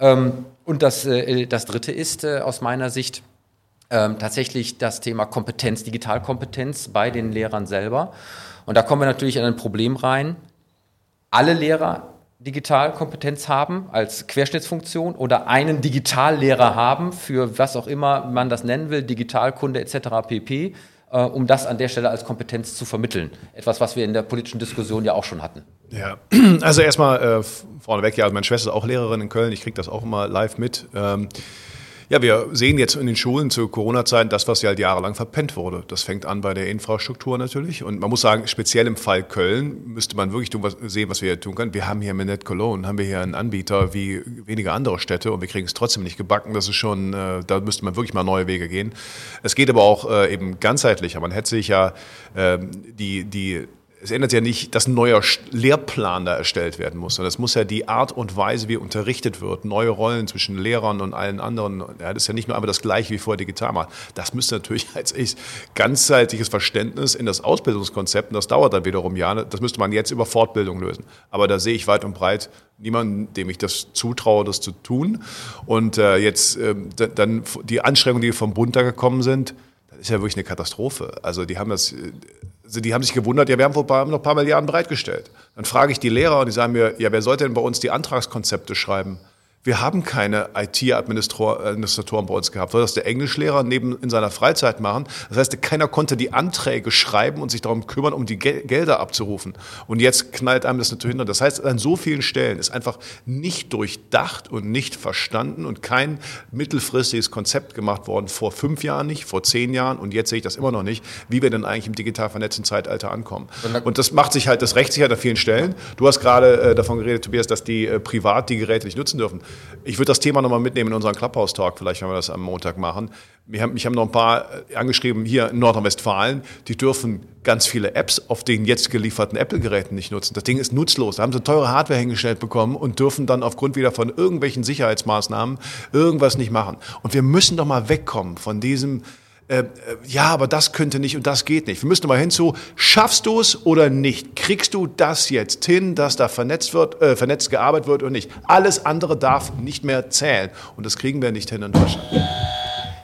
Ähm, und das, äh, das Dritte ist äh, aus meiner Sicht ähm, tatsächlich das Thema Kompetenz, Digitalkompetenz bei den Lehrern selber. Und da kommen wir natürlich an ein Problem rein. Alle Lehrer Digitalkompetenz haben als Querschnittsfunktion oder einen Digitallehrer haben für was auch immer man das nennen will, Digitalkunde etc. pp äh, um das an der Stelle als Kompetenz zu vermitteln. Etwas, was wir in der politischen Diskussion ja auch schon hatten. Ja, also erstmal äh, vorneweg, ja, meine Schwester ist auch Lehrerin in Köln, ich kriege das auch immer live mit. Ähm, ja, wir sehen jetzt in den Schulen zu Corona-Zeiten das, was ja halt jahrelang verpennt wurde. Das fängt an bei der Infrastruktur natürlich. Und man muss sagen, speziell im Fall Köln müsste man wirklich tun, was, sehen, was wir hier tun können. Wir haben hier Minette Cologne, haben wir hier einen Anbieter wie wenige andere Städte und wir kriegen es trotzdem nicht gebacken. Das ist schon, äh, da müsste man wirklich mal neue Wege gehen. Es geht aber auch äh, eben ganzheitlicher. Man hätte sich ja äh, die, die es ändert ja nicht, dass ein neuer Lehrplan da erstellt werden muss, sondern es muss ja die Art und Weise, wie unterrichtet wird, neue Rollen zwischen Lehrern und allen anderen, ja, das ist ja nicht nur einfach das Gleiche wie vorher digital machen. Das müsste natürlich als ich ganzheitliches Verständnis in das Ausbildungskonzept, und das dauert dann wiederum Jahre, das müsste man jetzt über Fortbildung lösen. Aber da sehe ich weit und breit niemanden, dem ich das zutraue, das zu tun. Und äh, jetzt äh, dann die Anstrengungen, die vom Bund da gekommen sind, das ist ja wirklich eine Katastrophe. Also die haben das äh, also die haben sich gewundert, ja, wir haben vor noch ein paar Milliarden bereitgestellt. Dann frage ich die Lehrer und die sagen mir, ja, wer sollte denn bei uns die Antragskonzepte schreiben? Wir haben keine IT-Administratoren bei uns gehabt. Soll das der Englischlehrer neben in seiner Freizeit machen? Das heißt, keiner konnte die Anträge schreiben und sich darum kümmern, um die Gelder abzurufen. Und jetzt knallt einem das natürlich hinter. Das heißt, an so vielen Stellen ist einfach nicht durchdacht und nicht verstanden und kein mittelfristiges Konzept gemacht worden. Vor fünf Jahren nicht, vor zehn Jahren und jetzt sehe ich das immer noch nicht, wie wir denn eigentlich im digital vernetzten Zeitalter ankommen. Und das macht sich halt, das rächt sich halt an vielen Stellen. Du hast gerade äh, davon geredet, Tobias, dass die äh, privat die Geräte nicht nutzen dürfen. Ich würde das Thema nochmal mitnehmen in unseren Clubhouse-Talk, vielleicht, wenn wir das am Montag machen. Wir haben, mich haben noch ein paar äh, angeschrieben, hier in Nordrhein-Westfalen, die dürfen ganz viele Apps auf den jetzt gelieferten Apple-Geräten nicht nutzen. Das Ding ist nutzlos. Da haben sie teure Hardware hingestellt bekommen und dürfen dann aufgrund wieder von irgendwelchen Sicherheitsmaßnahmen irgendwas nicht machen. Und wir müssen doch mal wegkommen von diesem, äh, ja, aber das könnte nicht und das geht nicht. Wir müssen mal hinzu, schaffst du es oder nicht? Kriegst du das jetzt hin, dass da vernetzt wird, äh, vernetzt gearbeitet wird oder nicht? Alles andere darf nicht mehr zählen und das kriegen wir nicht hin in Deutschland.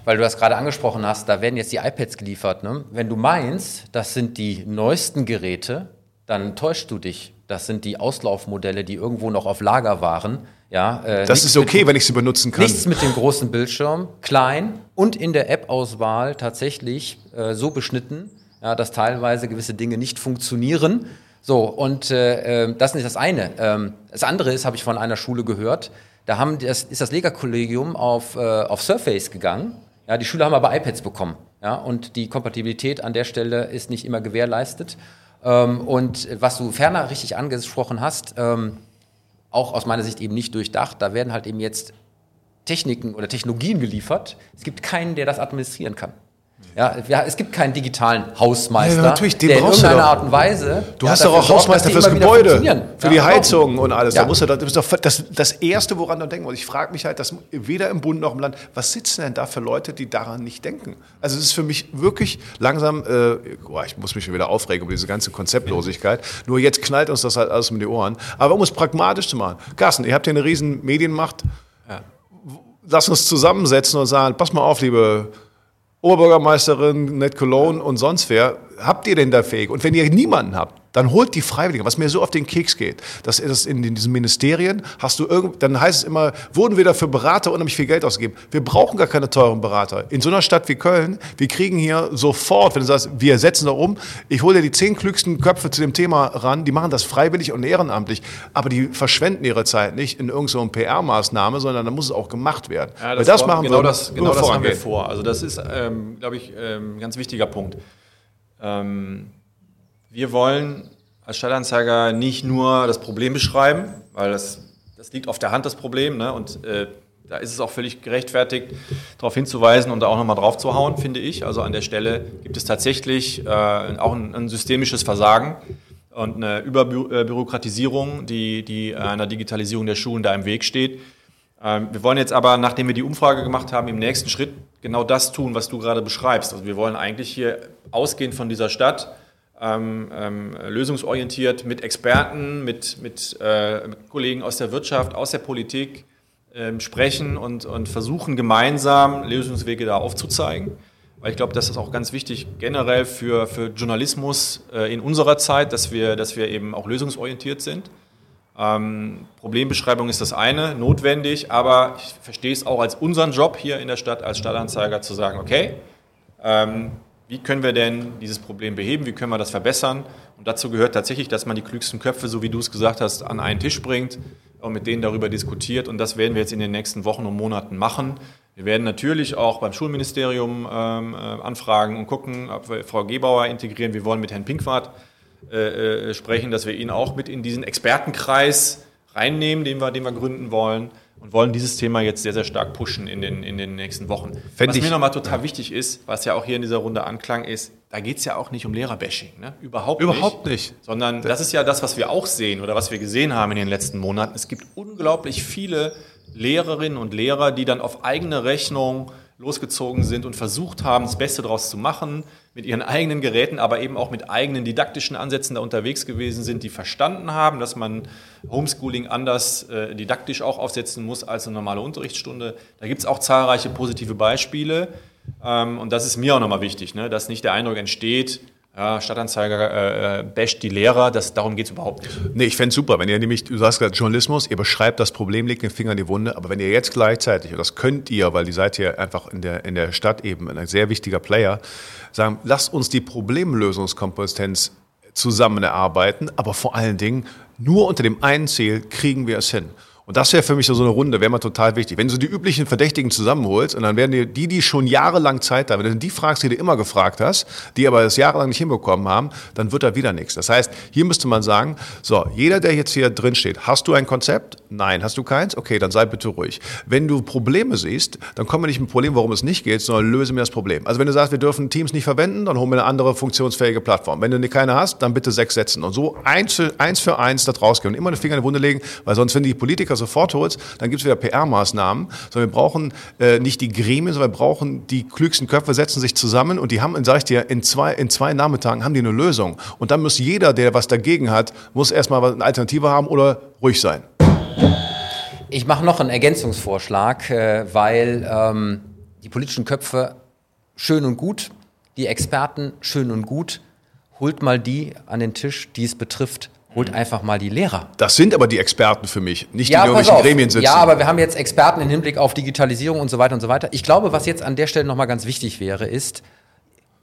Weil du das gerade angesprochen hast, da werden jetzt die iPads geliefert. Ne? Wenn du meinst, das sind die neuesten Geräte, dann täuschst du dich. Das sind die Auslaufmodelle, die irgendwo noch auf Lager waren. Ja, äh, das ist okay, mit, wenn ich sie benutzen kann. Nichts mit dem großen Bildschirm, klein und in der App-Auswahl tatsächlich äh, so beschnitten, ja, dass teilweise gewisse Dinge nicht funktionieren. So, und äh, äh das ist nicht das eine. Ähm, das andere ist, habe ich von einer Schule gehört, da haben das, ist das Lega-Kollegium auf, äh, auf Surface gegangen. Ja, die Schüler haben aber iPads bekommen. Ja, und die Kompatibilität an der Stelle ist nicht immer gewährleistet. Ähm, und was du ferner richtig angesprochen hast, ähm, auch aus meiner Sicht eben nicht durchdacht. Da werden halt eben jetzt Techniken oder Technologien geliefert. Es gibt keinen, der das administrieren kann. Ja, ja, es gibt keinen digitalen Hausmeister, ja, natürlich, den der in irgendeiner Art und Weise. Du ja, hast doch auch Hausmeister fürs Gebäude, für die Heizung und alles. Da musst du, das ist doch das, das Erste, woran du denken musst. Ich frage mich halt, dass weder im Bund noch im Land, was sitzen denn da für Leute, die daran nicht denken? Also es ist für mich wirklich langsam, äh, oh, ich muss mich schon wieder aufregen über diese ganze Konzeptlosigkeit. Nur jetzt knallt uns das halt alles um die Ohren. Aber um es pragmatisch zu machen. Carsten, ihr habt hier eine riesen Medienmacht. Lass uns zusammensetzen und sagen, pass mal auf, liebe Oberbürgermeisterin, Ned Cologne und sonst wer, habt ihr denn da fähig? Und wenn ihr niemanden habt, dann holt die Freiwilligen, was mir so auf den Keks geht. Das ist in diesen Ministerien, hast du irgend, dann heißt es immer, wurden wir dafür Berater unheimlich viel Geld ausgegeben. Wir brauchen gar keine teuren Berater. In so einer Stadt wie Köln, wir kriegen hier sofort, wenn du sagst, wir setzen da um, ich hole dir die zehn klügsten Köpfe zu dem Thema ran, die machen das freiwillig und ehrenamtlich, aber die verschwenden ihre Zeit nicht in irgendeiner so PR-Maßnahme, sondern da muss es auch gemacht werden. Ja, das, das machen genau wir, das, genau das haben wir vor. Also das ist, ähm, glaube ich, ähm, ein ganz wichtiger Punkt. Ähm, wir wollen als Stadtanzeiger nicht nur das Problem beschreiben, weil das, das liegt auf der Hand, das Problem. Ne? Und äh, da ist es auch völlig gerechtfertigt, darauf hinzuweisen und da auch nochmal drauf zu hauen, finde ich. Also an der Stelle gibt es tatsächlich äh, auch ein, ein, systemisches Versagen und eine Überbürokratisierung, die, die einer Digitalisierung der Schulen da im Weg steht. Ähm, wir wollen jetzt aber, nachdem wir die Umfrage gemacht haben, im nächsten Schritt genau das tun, was du gerade beschreibst. Also wir wollen eigentlich hier ausgehend von dieser Stadt ähm, ähm, lösungsorientiert mit Experten, mit, mit, äh, mit, Kollegen aus der Wirtschaft, aus der Politik äh, sprechen und, und versuchen gemeinsam Lösungswege da aufzuzeigen. Weil ich glaube, das ist auch ganz wichtig generell für, für Journalismus äh, in unserer Zeit, dass wir, dass wir eben auch lösungsorientiert sind. Ähm, Problembeschreibung ist das eine, notwendig, aber ich verstehe es auch als unseren Job hier in der Stadt als Stadtanzeiger zu sagen, okay, ähm, wie können wir denn dieses Problem beheben, wie können wir das verbessern? Und dazu gehört tatsächlich, dass man die klügsten Köpfe, so wie du es gesagt hast, an einen Tisch bringt und mit denen darüber diskutiert. Und das werden wir jetzt in den nächsten Wochen und Monaten machen. Wir werden natürlich auch beim Schulministerium ähm, äh, anfragen und gucken, ob wir Frau Gebauer integrieren. Wir wollen mit Herrn Pinkwart äh, äh, sprechen, dass wir ihn auch mit in diesen Expertenkreis reinnehmen, den wir, den wir gründen wollen und wollen dieses Thema jetzt sehr, sehr stark pushen in den, in den nächsten Wochen. Fänd was mir nochmal total wichtig ist, was ja auch hier in dieser Runde anklang, ist, da geht es ja auch nicht um Lehrerbashing. Ne? Überhaupt, Überhaupt nicht. nicht. Sondern das ist ja das, was wir auch sehen oder was wir gesehen haben in den letzten Monaten. Es gibt unglaublich viele Lehrerinnen und Lehrer, die dann auf eigene Rechnung losgezogen sind und versucht haben, das Beste daraus zu machen, mit ihren eigenen Geräten, aber eben auch mit eigenen didaktischen Ansätzen da unterwegs gewesen sind, die verstanden haben, dass man Homeschooling anders äh, didaktisch auch aufsetzen muss als eine normale Unterrichtsstunde. Da gibt es auch zahlreiche positive Beispiele. Ähm, und das ist mir auch nochmal wichtig, ne, dass nicht der Eindruck entsteht, ja, Stadtanzeiger äh, äh, basht die Lehrer, das, darum geht es überhaupt nicht. Nee, ich fände es super, wenn ihr nämlich, du sagst gerade Journalismus, ihr beschreibt das Problem, legt den Finger in die Wunde, aber wenn ihr jetzt gleichzeitig, und das könnt ihr, weil ihr seid hier einfach in der, in der Stadt eben ein sehr wichtiger Player, sagen, lasst uns die Problemlösungskompetenz zusammen erarbeiten, aber vor allen Dingen nur unter dem einen Ziel kriegen wir es hin. Und das wäre für mich so eine Runde, wäre mal total wichtig. Wenn du die üblichen Verdächtigen zusammenholst und dann werden die, die schon jahrelang Zeit haben, wenn du die fragst, die du immer gefragt hast, die aber das jahrelang nicht hinbekommen haben, dann wird da wieder nichts. Das heißt, hier müsste man sagen, so, jeder, der jetzt hier drin steht, hast du ein Konzept? Nein. Hast du keins? Okay, dann sei bitte ruhig. Wenn du Probleme siehst, dann kommen wir nicht mit Problem, warum es nicht geht, sondern löse mir das Problem. Also wenn du sagst, wir dürfen Teams nicht verwenden, dann holen wir eine andere funktionsfähige Plattform. Wenn du keine hast, dann bitte sechs setzen. Und so eins für eins, da rausgehen und immer den Finger in die Wunde legen, weil sonst, wenn die Politiker sofort holst, dann gibt es wieder PR-Maßnahmen. Sondern wir brauchen äh, nicht die Gremien, sondern wir brauchen die klügsten Köpfe, setzen sich zusammen und die haben, sag ich dir, in zwei, in zwei Nachmittagen haben die eine Lösung. Und dann muss jeder, der was dagegen hat, muss erstmal eine Alternative haben oder ruhig sein. Ich mache noch einen Ergänzungsvorschlag, äh, weil ähm, die politischen Köpfe schön und gut, die Experten schön und gut, holt mal die an den Tisch, die es betrifft. Holt mhm. einfach mal die Lehrer. Das sind aber die Experten für mich, nicht ja, die, die in irgendwelchen Gremien sitzen. Ja, aber wir haben jetzt Experten im Hinblick auf Digitalisierung und so weiter und so weiter. Ich glaube, was jetzt an der Stelle nochmal ganz wichtig wäre, ist,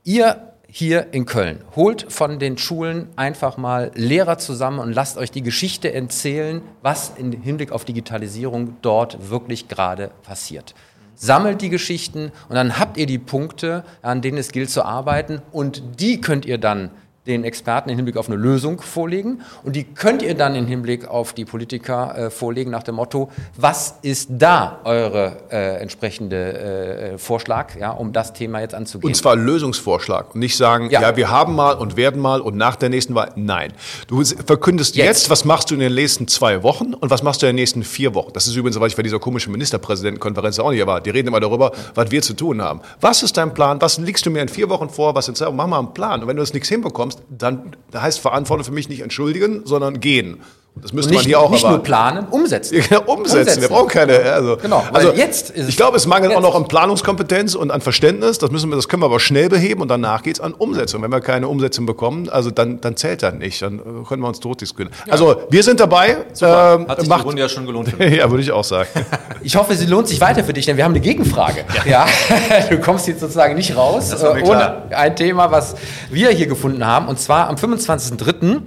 ihr hier in Köln. Holt von den Schulen einfach mal Lehrer zusammen und lasst euch die Geschichte erzählen, was im Hinblick auf Digitalisierung dort wirklich gerade passiert. Sammelt die Geschichten und dann habt ihr die Punkte, an denen es gilt zu arbeiten und die könnt ihr dann den Experten im Hinblick auf eine Lösung vorlegen und die könnt ihr dann im Hinblick auf die Politiker äh, vorlegen nach dem Motto, was ist da eure äh, entsprechende äh, Vorschlag, ja, um das Thema jetzt anzugehen. Und zwar Lösungsvorschlag und nicht sagen, ja. ja. wir haben mal und werden mal und nach der nächsten Wahl. Nein, du verkündest jetzt. jetzt. was machst du in den nächsten zwei Wochen und was machst du in den nächsten vier Wochen. Das ist übrigens, weil ich bei dieser komischen Ministerpräsidentenkonferenz auch nicht war. Die reden immer darüber, was wir zu tun haben. Was ist dein Plan? Was legst du mir in vier Wochen vor? Was in zwei Wochen? Mach mal einen Plan. Und wenn du das nichts hinbekommst, kommst, dann heißt Verantwortung für mich nicht entschuldigen, sondern gehen. Das müsste man hier auch Nicht nur planen, umsetzen. Ja, umsetzen. umsetzen. Wir brauchen keine. Also, genau, also jetzt ist Ich glaube, es mangelt jetzt. auch noch an Planungskompetenz und an Verständnis. Das, müssen wir, das können wir aber schnell beheben und danach geht es an Umsetzung. Wenn wir keine Umsetzung bekommen, also dann, dann zählt das nicht. Dann äh, können wir uns tot diskutieren. Ja. Also wir sind dabei. Super. Ähm, Hat sich macht, die Runde ja schon gelohnt. ja, würde ich auch sagen. ich hoffe, sie lohnt sich weiter für dich, denn wir haben eine Gegenfrage. Ja. ja. du kommst jetzt sozusagen nicht raus äh, ohne ein Thema, was wir hier gefunden haben. Und zwar am 25.03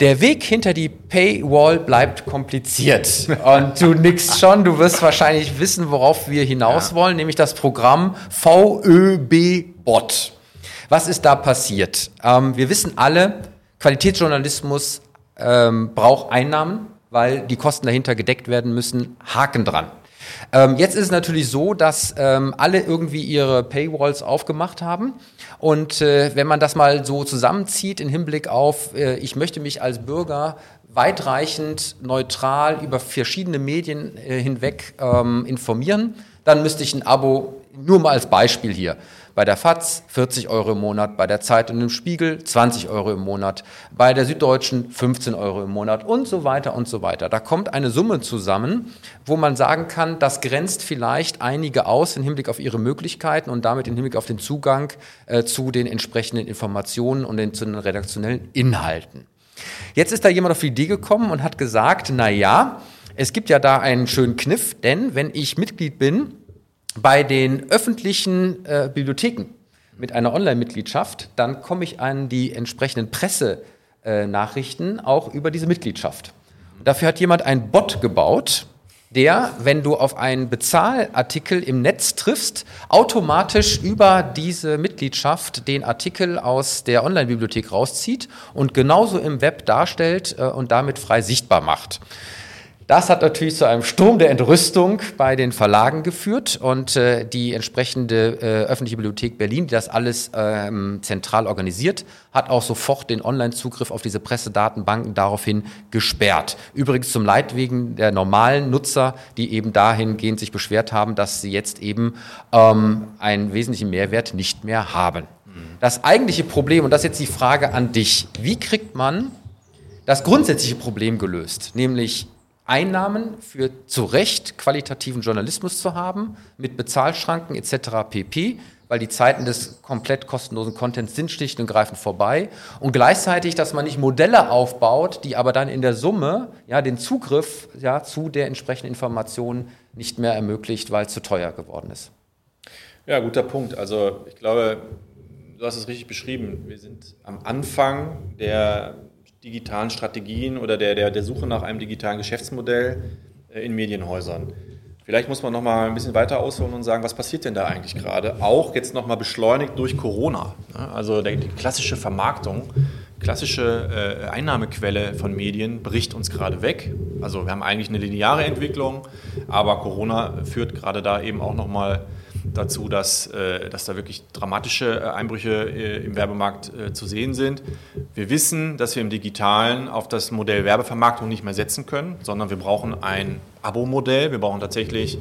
der Weg hinter die Paywall bleibt kompliziert. Und du nix schon, du wirst wahrscheinlich wissen, worauf wir hinaus ja. wollen, nämlich das Programm VÖB-Bot. Was ist da passiert? Ähm, wir wissen alle, Qualitätsjournalismus ähm, braucht Einnahmen, weil die Kosten dahinter gedeckt werden müssen. Haken dran. Ähm, jetzt ist es natürlich so, dass ähm, alle irgendwie ihre Paywalls aufgemacht haben. Und äh, wenn man das mal so zusammenzieht im Hinblick auf, äh, ich möchte mich als Bürger weitreichend neutral über verschiedene Medien äh, hinweg ähm, informieren, dann müsste ich ein Abo, nur mal als Beispiel hier, bei der FAZ 40 Euro im Monat, bei der Zeit und dem Spiegel 20 Euro im Monat, bei der Süddeutschen 15 Euro im Monat und so weiter und so weiter. Da kommt eine Summe zusammen, wo man sagen kann, das grenzt vielleicht einige aus im Hinblick auf ihre Möglichkeiten und damit im Hinblick auf den Zugang äh, zu den entsprechenden Informationen und den, zu den redaktionellen Inhalten. Jetzt ist da jemand auf die Idee gekommen und hat gesagt, na ja, es gibt ja da einen schönen Kniff, denn wenn ich Mitglied bin bei den öffentlichen äh, Bibliotheken mit einer Online-Mitgliedschaft, dann komme ich an die entsprechenden Pressenachrichten äh, auch über diese Mitgliedschaft. Dafür hat jemand einen Bot gebaut, der, wenn du auf einen Bezahlartikel im Netz triffst, automatisch über diese Mitgliedschaft den Artikel aus der Online-Bibliothek rauszieht und genauso im Web darstellt äh, und damit frei sichtbar macht. Das hat natürlich zu einem Sturm der Entrüstung bei den Verlagen geführt und äh, die entsprechende äh, öffentliche Bibliothek Berlin, die das alles ähm, zentral organisiert, hat auch sofort den Online-Zugriff auf diese Pressedatenbanken daraufhin gesperrt. Übrigens zum Leidwegen der normalen Nutzer, die eben dahingehend sich beschwert haben, dass sie jetzt eben ähm, einen wesentlichen Mehrwert nicht mehr haben. Das eigentliche Problem, und das ist jetzt die Frage an dich, wie kriegt man das grundsätzliche Problem gelöst, nämlich Einnahmen für zu Recht qualitativen Journalismus zu haben, mit Bezahlschranken etc. pp., weil die Zeiten des komplett kostenlosen Contents sind schlicht und greifend vorbei. Und gleichzeitig, dass man nicht Modelle aufbaut, die aber dann in der Summe ja, den Zugriff ja, zu der entsprechenden Information nicht mehr ermöglicht, weil es zu teuer geworden ist. Ja, guter Punkt. Also ich glaube, du hast es richtig beschrieben. Wir sind am Anfang der digitalen Strategien oder der, der, der Suche nach einem digitalen Geschäftsmodell äh, in Medienhäusern. Vielleicht muss man noch mal ein bisschen weiter ausholen und sagen, was passiert denn da eigentlich gerade? Auch jetzt noch mal beschleunigt durch Corona. Also die klassische Vermarktung, klassische äh, Einnahmequelle von Medien bricht uns gerade weg. Also wir haben eigentlich eine lineare Entwicklung, aber Corona führt gerade da eben auch noch mal dazu, dass, äh, dass da wirklich dramatische äh, Einbrüche äh, im Werbemarkt zu sehen sind. Wir wissen, dass wir im Digitalen auf das Modell Werbevermarktung nicht mehr setzen können, sondern wir brauchen ein Abo-Modell. Wir brauchen tatsächlich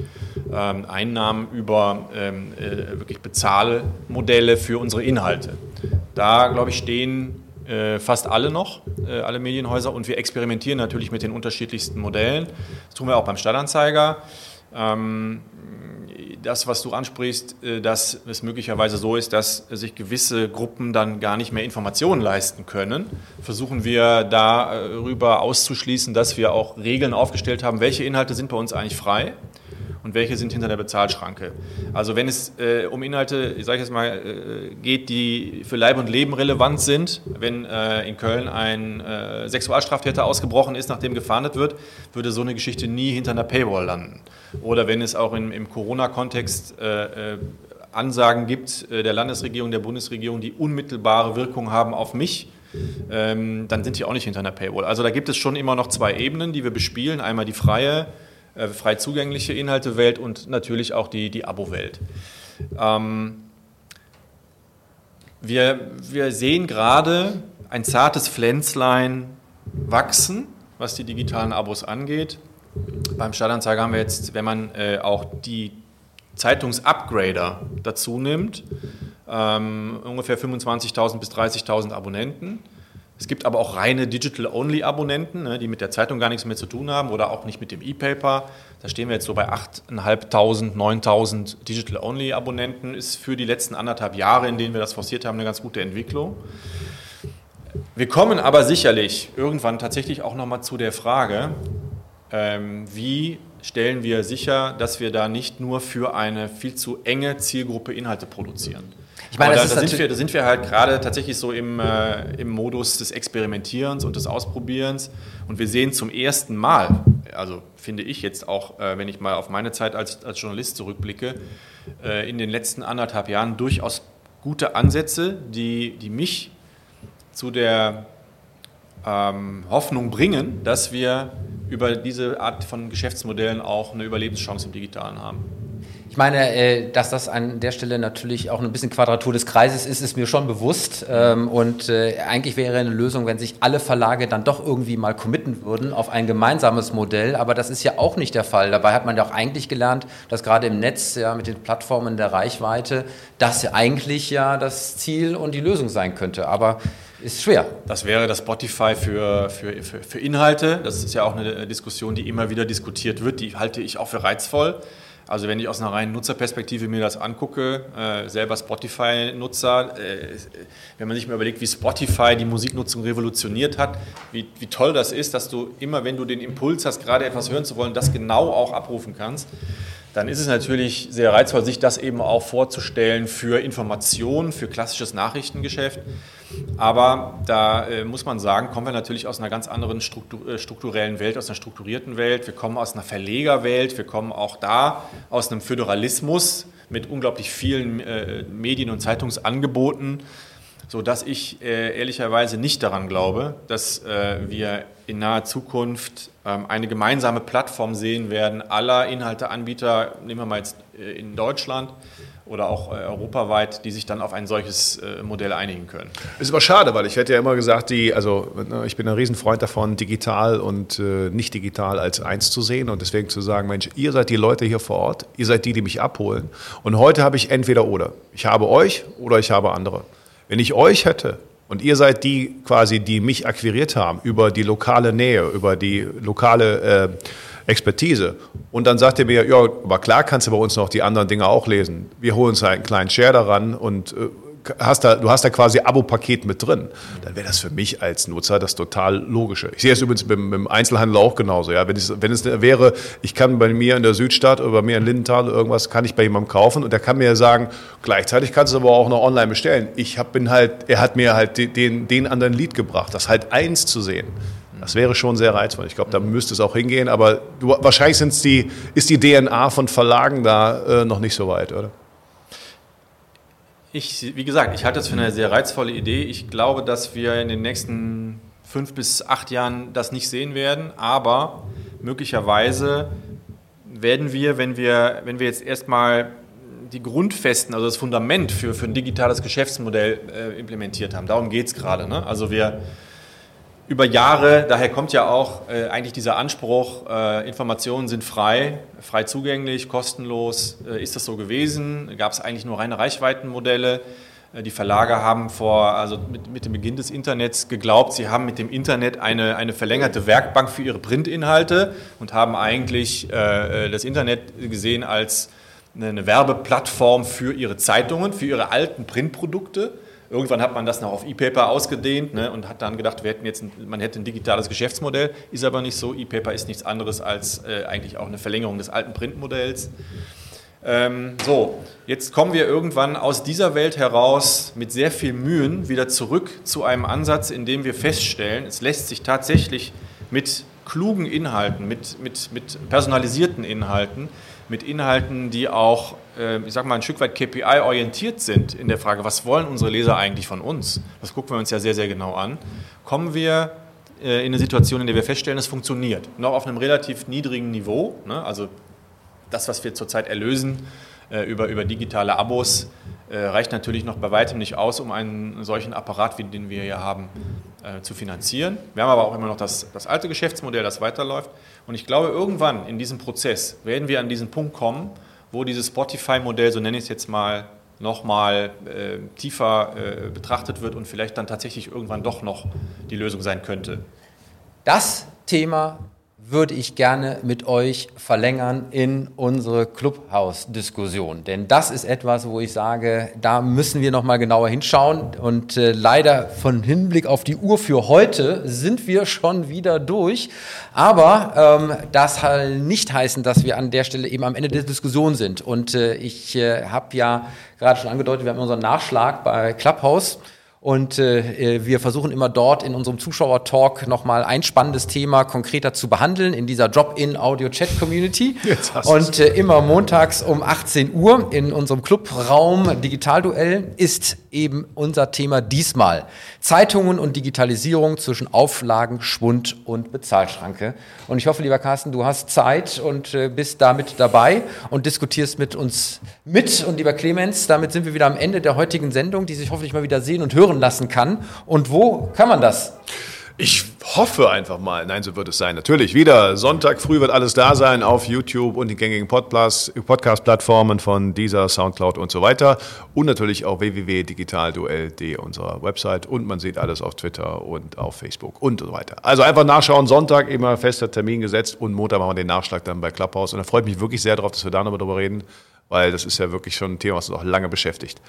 ähm, Einnahmen über ähm, äh, wirklich Bezahlmodelle für unsere Inhalte. Da, glaube ich, stehen fast alle noch, alle Medienhäuser, und wir experimentieren natürlich mit den unterschiedlichsten Modellen. Das tun wir auch beim Stadtanzeiger. Ähm, das, was du ansprichst, äh, dass es möglicherweise so ist, dass sich gewisse Gruppen dann gar nicht mehr Informationen leisten können, versuchen wir darüber auszuschließen, dass wir auch Regeln aufgestellt haben, welche Inhalte sind bei uns eigentlich frei und welche sind hinter der Bezahlschranke. Also wenn es äh, um Inhalte, ich sage jetzt mal, äh, geht, die für Leib und Leben relevant sind, wenn äh, in Köln ein äh, Sexualstraftäter ausgebrochen ist, nachdem gefahndet wird, würde so eine Geschichte nie hinter einer Paywall landen. Oder wenn es auch in, im Corona-Kontext äh, äh, Ansagen gibt der Landesregierung, der Bundesregierung, die unmittelbare Wirkung haben auf mich, ähm, dann sind die auch nicht hinter einer Paywall. Also da gibt es schon immer noch zwei Ebenen, die wir bespielen. Einmal die freie äh, frei zugängliche Inhaltewelt und natürlich auch die, die Abo-Welt. Ähm, wir, wir sehen gerade ein zartes Pflänzlein wachsen, was die digitalen Abos angeht. Beim Stadtanzeiger haben wir jetzt, wenn man äh, auch die Zeitungsupgrader dazu nimmt, ähm, ungefähr 25.000 bis 30.000 Abonnenten. Es gibt aber auch reine Digital-Only-Abonnenten, ne, die mit der Zeitung gar nichts mehr zu tun haben oder auch nicht mit dem E-Paper. Da stehen wir jetzt so bei 8.500, 9.000 Digital-Only-Abonnenten. Ist für die letzten anderthalb Jahre, in denen wir das forciert haben, eine ganz gute Entwicklung. Wir kommen aber sicherlich irgendwann tatsächlich auch nochmal zu der Frage, ähm, wie stellen wir sicher, dass wir da nicht nur für eine viel zu enge Zielgruppe Inhalte produzieren. Ich meine, da, da, sind wir, da, sind wir, halt gerade tatsächlich so im, äh, im Modus des Experimentierens und des Ausprobierens. Und wir sehen zum ersten Mal, also finde ich jetzt auch, äh, wenn ich mal auf meine Zeit als, als Journalist zurückblicke, äh, in den letzten anderthalb Jahren durchaus gute Ansätze, die, die mich zu der ähm, Hoffnung bringen, dass wir über diese Art von Geschäftsmodellen auch eine Überlebenschance im Digitalen haben. Ich meine, äh, dass das an der Stelle natürlich auch ein bisschen Quadratur des Kreises ist, ist mir schon bewusst. Ähm, und äh, eigentlich wäre eine Lösung, wenn sich alle Verlage dann doch irgendwie mal committen würden auf ein gemeinsames Modell. Aber das ist ja auch nicht der Fall. Dabei hat man ja auch eigentlich gelernt, dass gerade im Netz ja mit den Plattformen der Reichweite das eigentlich ja das Ziel und die Lösung sein könnte. Aber ist schwer. Das wäre das Spotify für, für, für, für Inhalte. Das ist ja auch eine Diskussion, die immer wieder diskutiert wird. Die halte ich auch für reizvoll. Also wenn ich aus einer reinen Nutzerperspektive mir das angucke, äh, selber Spotify-Nutzer, äh, wenn man sich mal überlegt, wie Spotify die Musiknutzung revolutioniert hat, wie, wie toll das ist, dass du immer, wenn du den Impuls hast, gerade etwas hören zu wollen, das genau auch abrufen kannst dann ist es natürlich sehr reizvoll, sich das eben auch vorzustellen für Informationen, für klassisches Nachrichtengeschäft. Aber da äh, muss man sagen, kommen wir natürlich aus einer ganz anderen Struktur, äh, strukturellen Welt, aus einer strukturierten Welt. Wir kommen aus einer Verlegerwelt, wir kommen auch da aus einem Föderalismus mit unglaublich vielen äh, Medien- und Zeitungsangeboten sodass ich äh, ehrlicherweise nicht daran glaube, dass äh, wir in naher Zukunft ähm, eine gemeinsame Plattform sehen werden aller Inhalteanbieter, nehmen wir mal jetzt äh, in Deutschland oder auch äh, europaweit, die sich dann auf ein solches äh, Modell einigen können. Ist aber schade, weil ich hätte ja immer gesagt, die, also ne, ich bin ein Riesenfreund davon, digital und äh, nicht digital als eins zu sehen und deswegen zu sagen, Mensch, ihr seid die Leute hier vor Ort, ihr seid die, die mich abholen und heute habe ich entweder oder. Ich habe euch oder ich habe andere. Wenn ich euch hätte und ihr seid die quasi, die mich akquiriert haben über die lokale Nähe, über die lokale äh, Expertise. Und dann sagt ihr mir, ja, aber klar kannst du bei uns noch die anderen Dinge auch lesen. Wir holen uns halt einen kleinen Share daran und äh, hast da, du hast da quasi Abo-Paket mit drin, dann wäre das für mich als Nutzer das total Logische. Ich sehe es übrigens dem Einzelhandel auch genauso. Ja? Wenn, es, wenn es wäre, ich kann bei mir in der Südstadt oder bei mir in Lindenthal irgendwas, kann ich bei jemandem kaufen und der kann mir sagen, gleichzeitig kannst du es aber auch noch online bestellen. Ich hab, bin halt, er hat mir halt den, den anderen Lied gebracht, das halt eins zu sehen. Das wäre schon sehr reizvoll. Ich glaube, da müsste es auch hingehen. Aber du, wahrscheinlich die, ist die DNA von Verlagen da äh, noch nicht so weit, oder? Ich, wie gesagt, ich halte das für eine sehr reizvolle Idee. Ich glaube, dass wir in den nächsten fünf bis acht Jahren das nicht sehen werden, aber möglicherweise werden wir, wenn wir, wenn wir jetzt erstmal die Grundfesten, also das Fundament für, für ein digitales Geschäftsmodell äh, implementiert haben. Darum geht es gerade. Ne? Also wir über Jahre, daher kommt ja auch äh, eigentlich dieser Anspruch, äh, Informationen sind frei, frei zugänglich, kostenlos. Äh, ist das so gewesen? Gab es eigentlich nur reine Reichweitenmodelle? Äh, die Verlage haben vor, also mit, mit, dem Beginn des Internets geglaubt, sie haben mit dem Internet eine, eine verlängerte Werkbank für ihre Printinhalte und haben eigentlich äh, das Internet gesehen als eine Werbeplattform für ihre Zeitungen, für ihre alten Printprodukte. Irgendwann hat man das noch auf E-Paper ausgedehnt ne, und hat dann gedacht, wir hätten jetzt ein, man hätte ein digitales Geschäftsmodell. Ist aber nicht so. E-Paper ist nichts anderes als äh, eigentlich auch eine Verlängerung des alten Printmodells. Ähm, so, jetzt kommen wir irgendwann aus dieser Welt heraus mit sehr viel Mühen wieder zurück zu einem Ansatz, in dem wir feststellen, es lässt sich tatsächlich mit klugen Inhalten, mit, mit, mit personalisierten Inhalten, mit Inhalten, die auch äh, ich sage mal, ein Stück weit KPI-orientiert sind in der Frage, was wollen unsere Leser eigentlich von uns, das gucken wir uns ja sehr, sehr genau an, kommen wir äh, in eine Situation, in der wir feststellen, es funktioniert. Noch auf einem relativ niedrigen Niveau. Ne? Also das, was wir zurzeit erlösen über, über digitale Abos, reicht natürlich noch bei weitem nicht aus, um einen solchen Apparat, wie den wir hier haben, zu finanzieren. Wir haben aber auch immer noch das, das alte Geschäftsmodell, das weiterläuft. Und ich glaube, irgendwann in diesem Prozess werden wir an diesen Punkt kommen, wo dieses Spotify-Modell, so nenne ich es jetzt mal, nochmal äh, tiefer äh, betrachtet wird und vielleicht dann tatsächlich irgendwann doch noch die Lösung sein könnte. Das Thema würde ich gerne mit euch verlängern in unsere Clubhouse-Diskussion. Denn das ist etwas, wo ich sage, da müssen wir noch mal genauer hinschauen. Und äh, leider von Hinblick auf die Uhr für heute sind wir schon wieder durch. Aber ähm, das soll nicht heißen, dass wir an der Stelle eben am Ende der Diskussion sind. Und äh, ich äh, habe ja gerade schon angedeutet, wir haben unseren Nachschlag bei Clubhouse. Und äh, wir versuchen immer dort in unserem Zuschauer-Talk nochmal ein spannendes Thema konkreter zu behandeln in dieser Drop-in-Audio-Chat-Community. Und äh, immer montags um 18 Uhr in unserem Clubraum Digitalduell ist eben unser Thema diesmal Zeitungen und Digitalisierung zwischen Auflagen, Schwund und Bezahlschranke. Und ich hoffe, lieber Carsten, du hast Zeit und äh, bist damit dabei und diskutierst mit uns mit. Und lieber Clemens, damit sind wir wieder am Ende der heutigen Sendung, die sich hoffentlich mal wieder sehen und hören hören lassen kann. Und wo kann man das? Ich hoffe einfach mal, nein, so wird es sein. Natürlich, wieder Sonntag früh wird alles da sein auf YouTube und den gängigen Podcast-Plattformen von dieser, Soundcloud und so weiter. Und natürlich auch www.digitalduell.de, unserer Website. Und man sieht alles auf Twitter und auf Facebook und so weiter. Also einfach nachschauen. Sonntag immer fester Termin gesetzt und Montag machen wir den Nachschlag dann bei Clubhouse. Und da freut mich wirklich sehr darauf, dass wir da nochmal drüber reden, weil das ist ja wirklich schon ein Thema, was uns auch lange beschäftigt.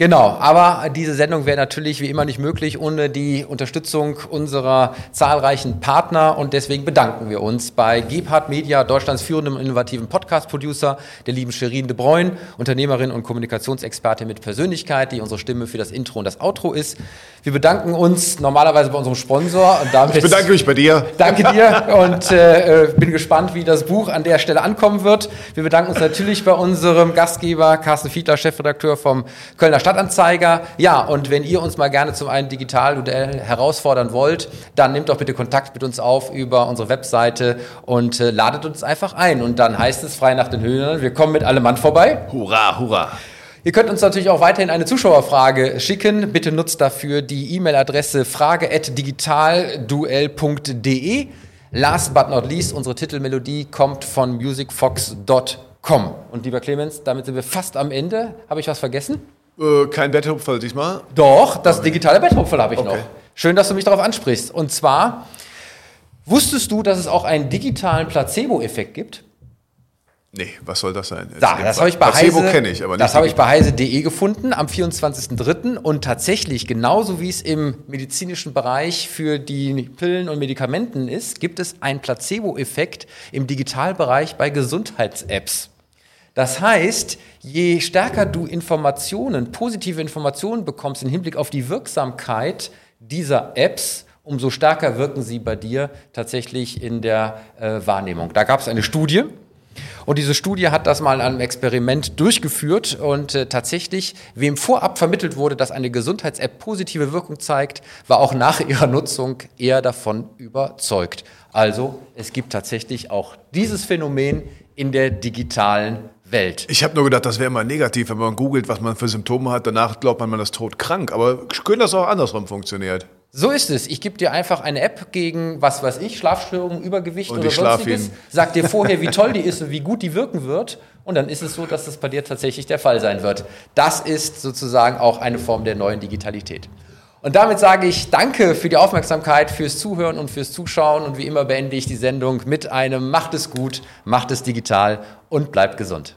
Genau, aber diese Sendung wäre natürlich wie immer nicht möglich ohne die Unterstützung unserer zahlreichen Partner und deswegen bedanken wir uns bei Gebhardt Media, Deutschlands führendem innovativen Podcast-Producer, der lieben Sherin de Bruyne, Unternehmerin und Kommunikationsexpertin mit Persönlichkeit, die unsere Stimme für das Intro und das Outro ist. Wir bedanken uns normalerweise bei unserem Sponsor und damit. Ich bedanke mich bei dir. Danke dir und äh, bin gespannt, wie das Buch an der Stelle ankommen wird. Wir bedanken uns natürlich bei unserem Gastgeber Carsten Fiedler, Chefredakteur vom Kölner Stadt Stadtanzeiger. Ja, und wenn ihr uns mal gerne zum einen Digitalmodell herausfordern wollt, dann nehmt doch bitte Kontakt mit uns auf über unsere Webseite und äh, ladet uns einfach ein. Und dann heißt es frei nach den Höhlen, wir kommen mit allem Mann vorbei. Hurra, hurra. Ihr könnt uns natürlich auch weiterhin eine Zuschauerfrage schicken. Bitte nutzt dafür die E-Mail-Adresse frage.digitalduell.de. Last but not least, unsere Titelmelodie kommt von musicfox.com. Und lieber Clemens, damit sind wir fast am Ende. Habe ich was vergessen? Äh, kein Betthupferl diesmal? Doch, das okay. digitale Betthupferl habe ich okay. noch. Schön, dass du mich darauf ansprichst. Und zwar, wusstest du, dass es auch einen digitalen Placebo-Effekt gibt? Nee, was soll das sein? Da, das habe ich bei Placebo kenne ich, aber nicht Das habe ich bei heise.de gefunden am 24.03. und tatsächlich genauso wie es im medizinischen Bereich für die Pillen und Medikamenten ist, gibt es einen Placebo-Effekt im Digitalbereich bei Gesundheits-Apps. Das heißt, je stärker du Informationen, positive Informationen bekommst im Hinblick auf die Wirksamkeit dieser Apps umso stärker wirken sie bei dir tatsächlich in der äh, Wahrnehmung. Da gab es eine Studie, und diese Studie hat das mal an einem Experiment durchgeführt und äh, tatsächlich, wem vorab vermittelt wurde, dass eine Gesundheits-App positive Wirkung zeigt, war auch nach ihrer Nutzung eher davon überzeugt. Also es gibt tatsächlich auch dieses Phänomen in der digitalen Welt. Ich habe nur gedacht, das wäre immer negativ, wenn man googelt, was man für Symptome hat. Danach glaubt man, man ist todkrank. Aber schön, dass es auch andersrum funktioniert. So ist es. Ich gebe dir einfach eine App gegen, was weiß ich, Schlafstörungen, Übergewicht Und oder sonstiges. ihn. Sag dir vorher, wie toll die ist und wie gut die wirken wird. Und dann ist es so, dass das bei dir tatsächlich der Fall sein wird. Das ist sozusagen auch eine Form der neuen Digitalität. Und damit sage ich Danke für die Aufmerksamkeit, fürs Zuhören und fürs Zuschauen. Und wie immer beende ich die Sendung mit einem Macht es gut, macht es digital und bleibt gesund.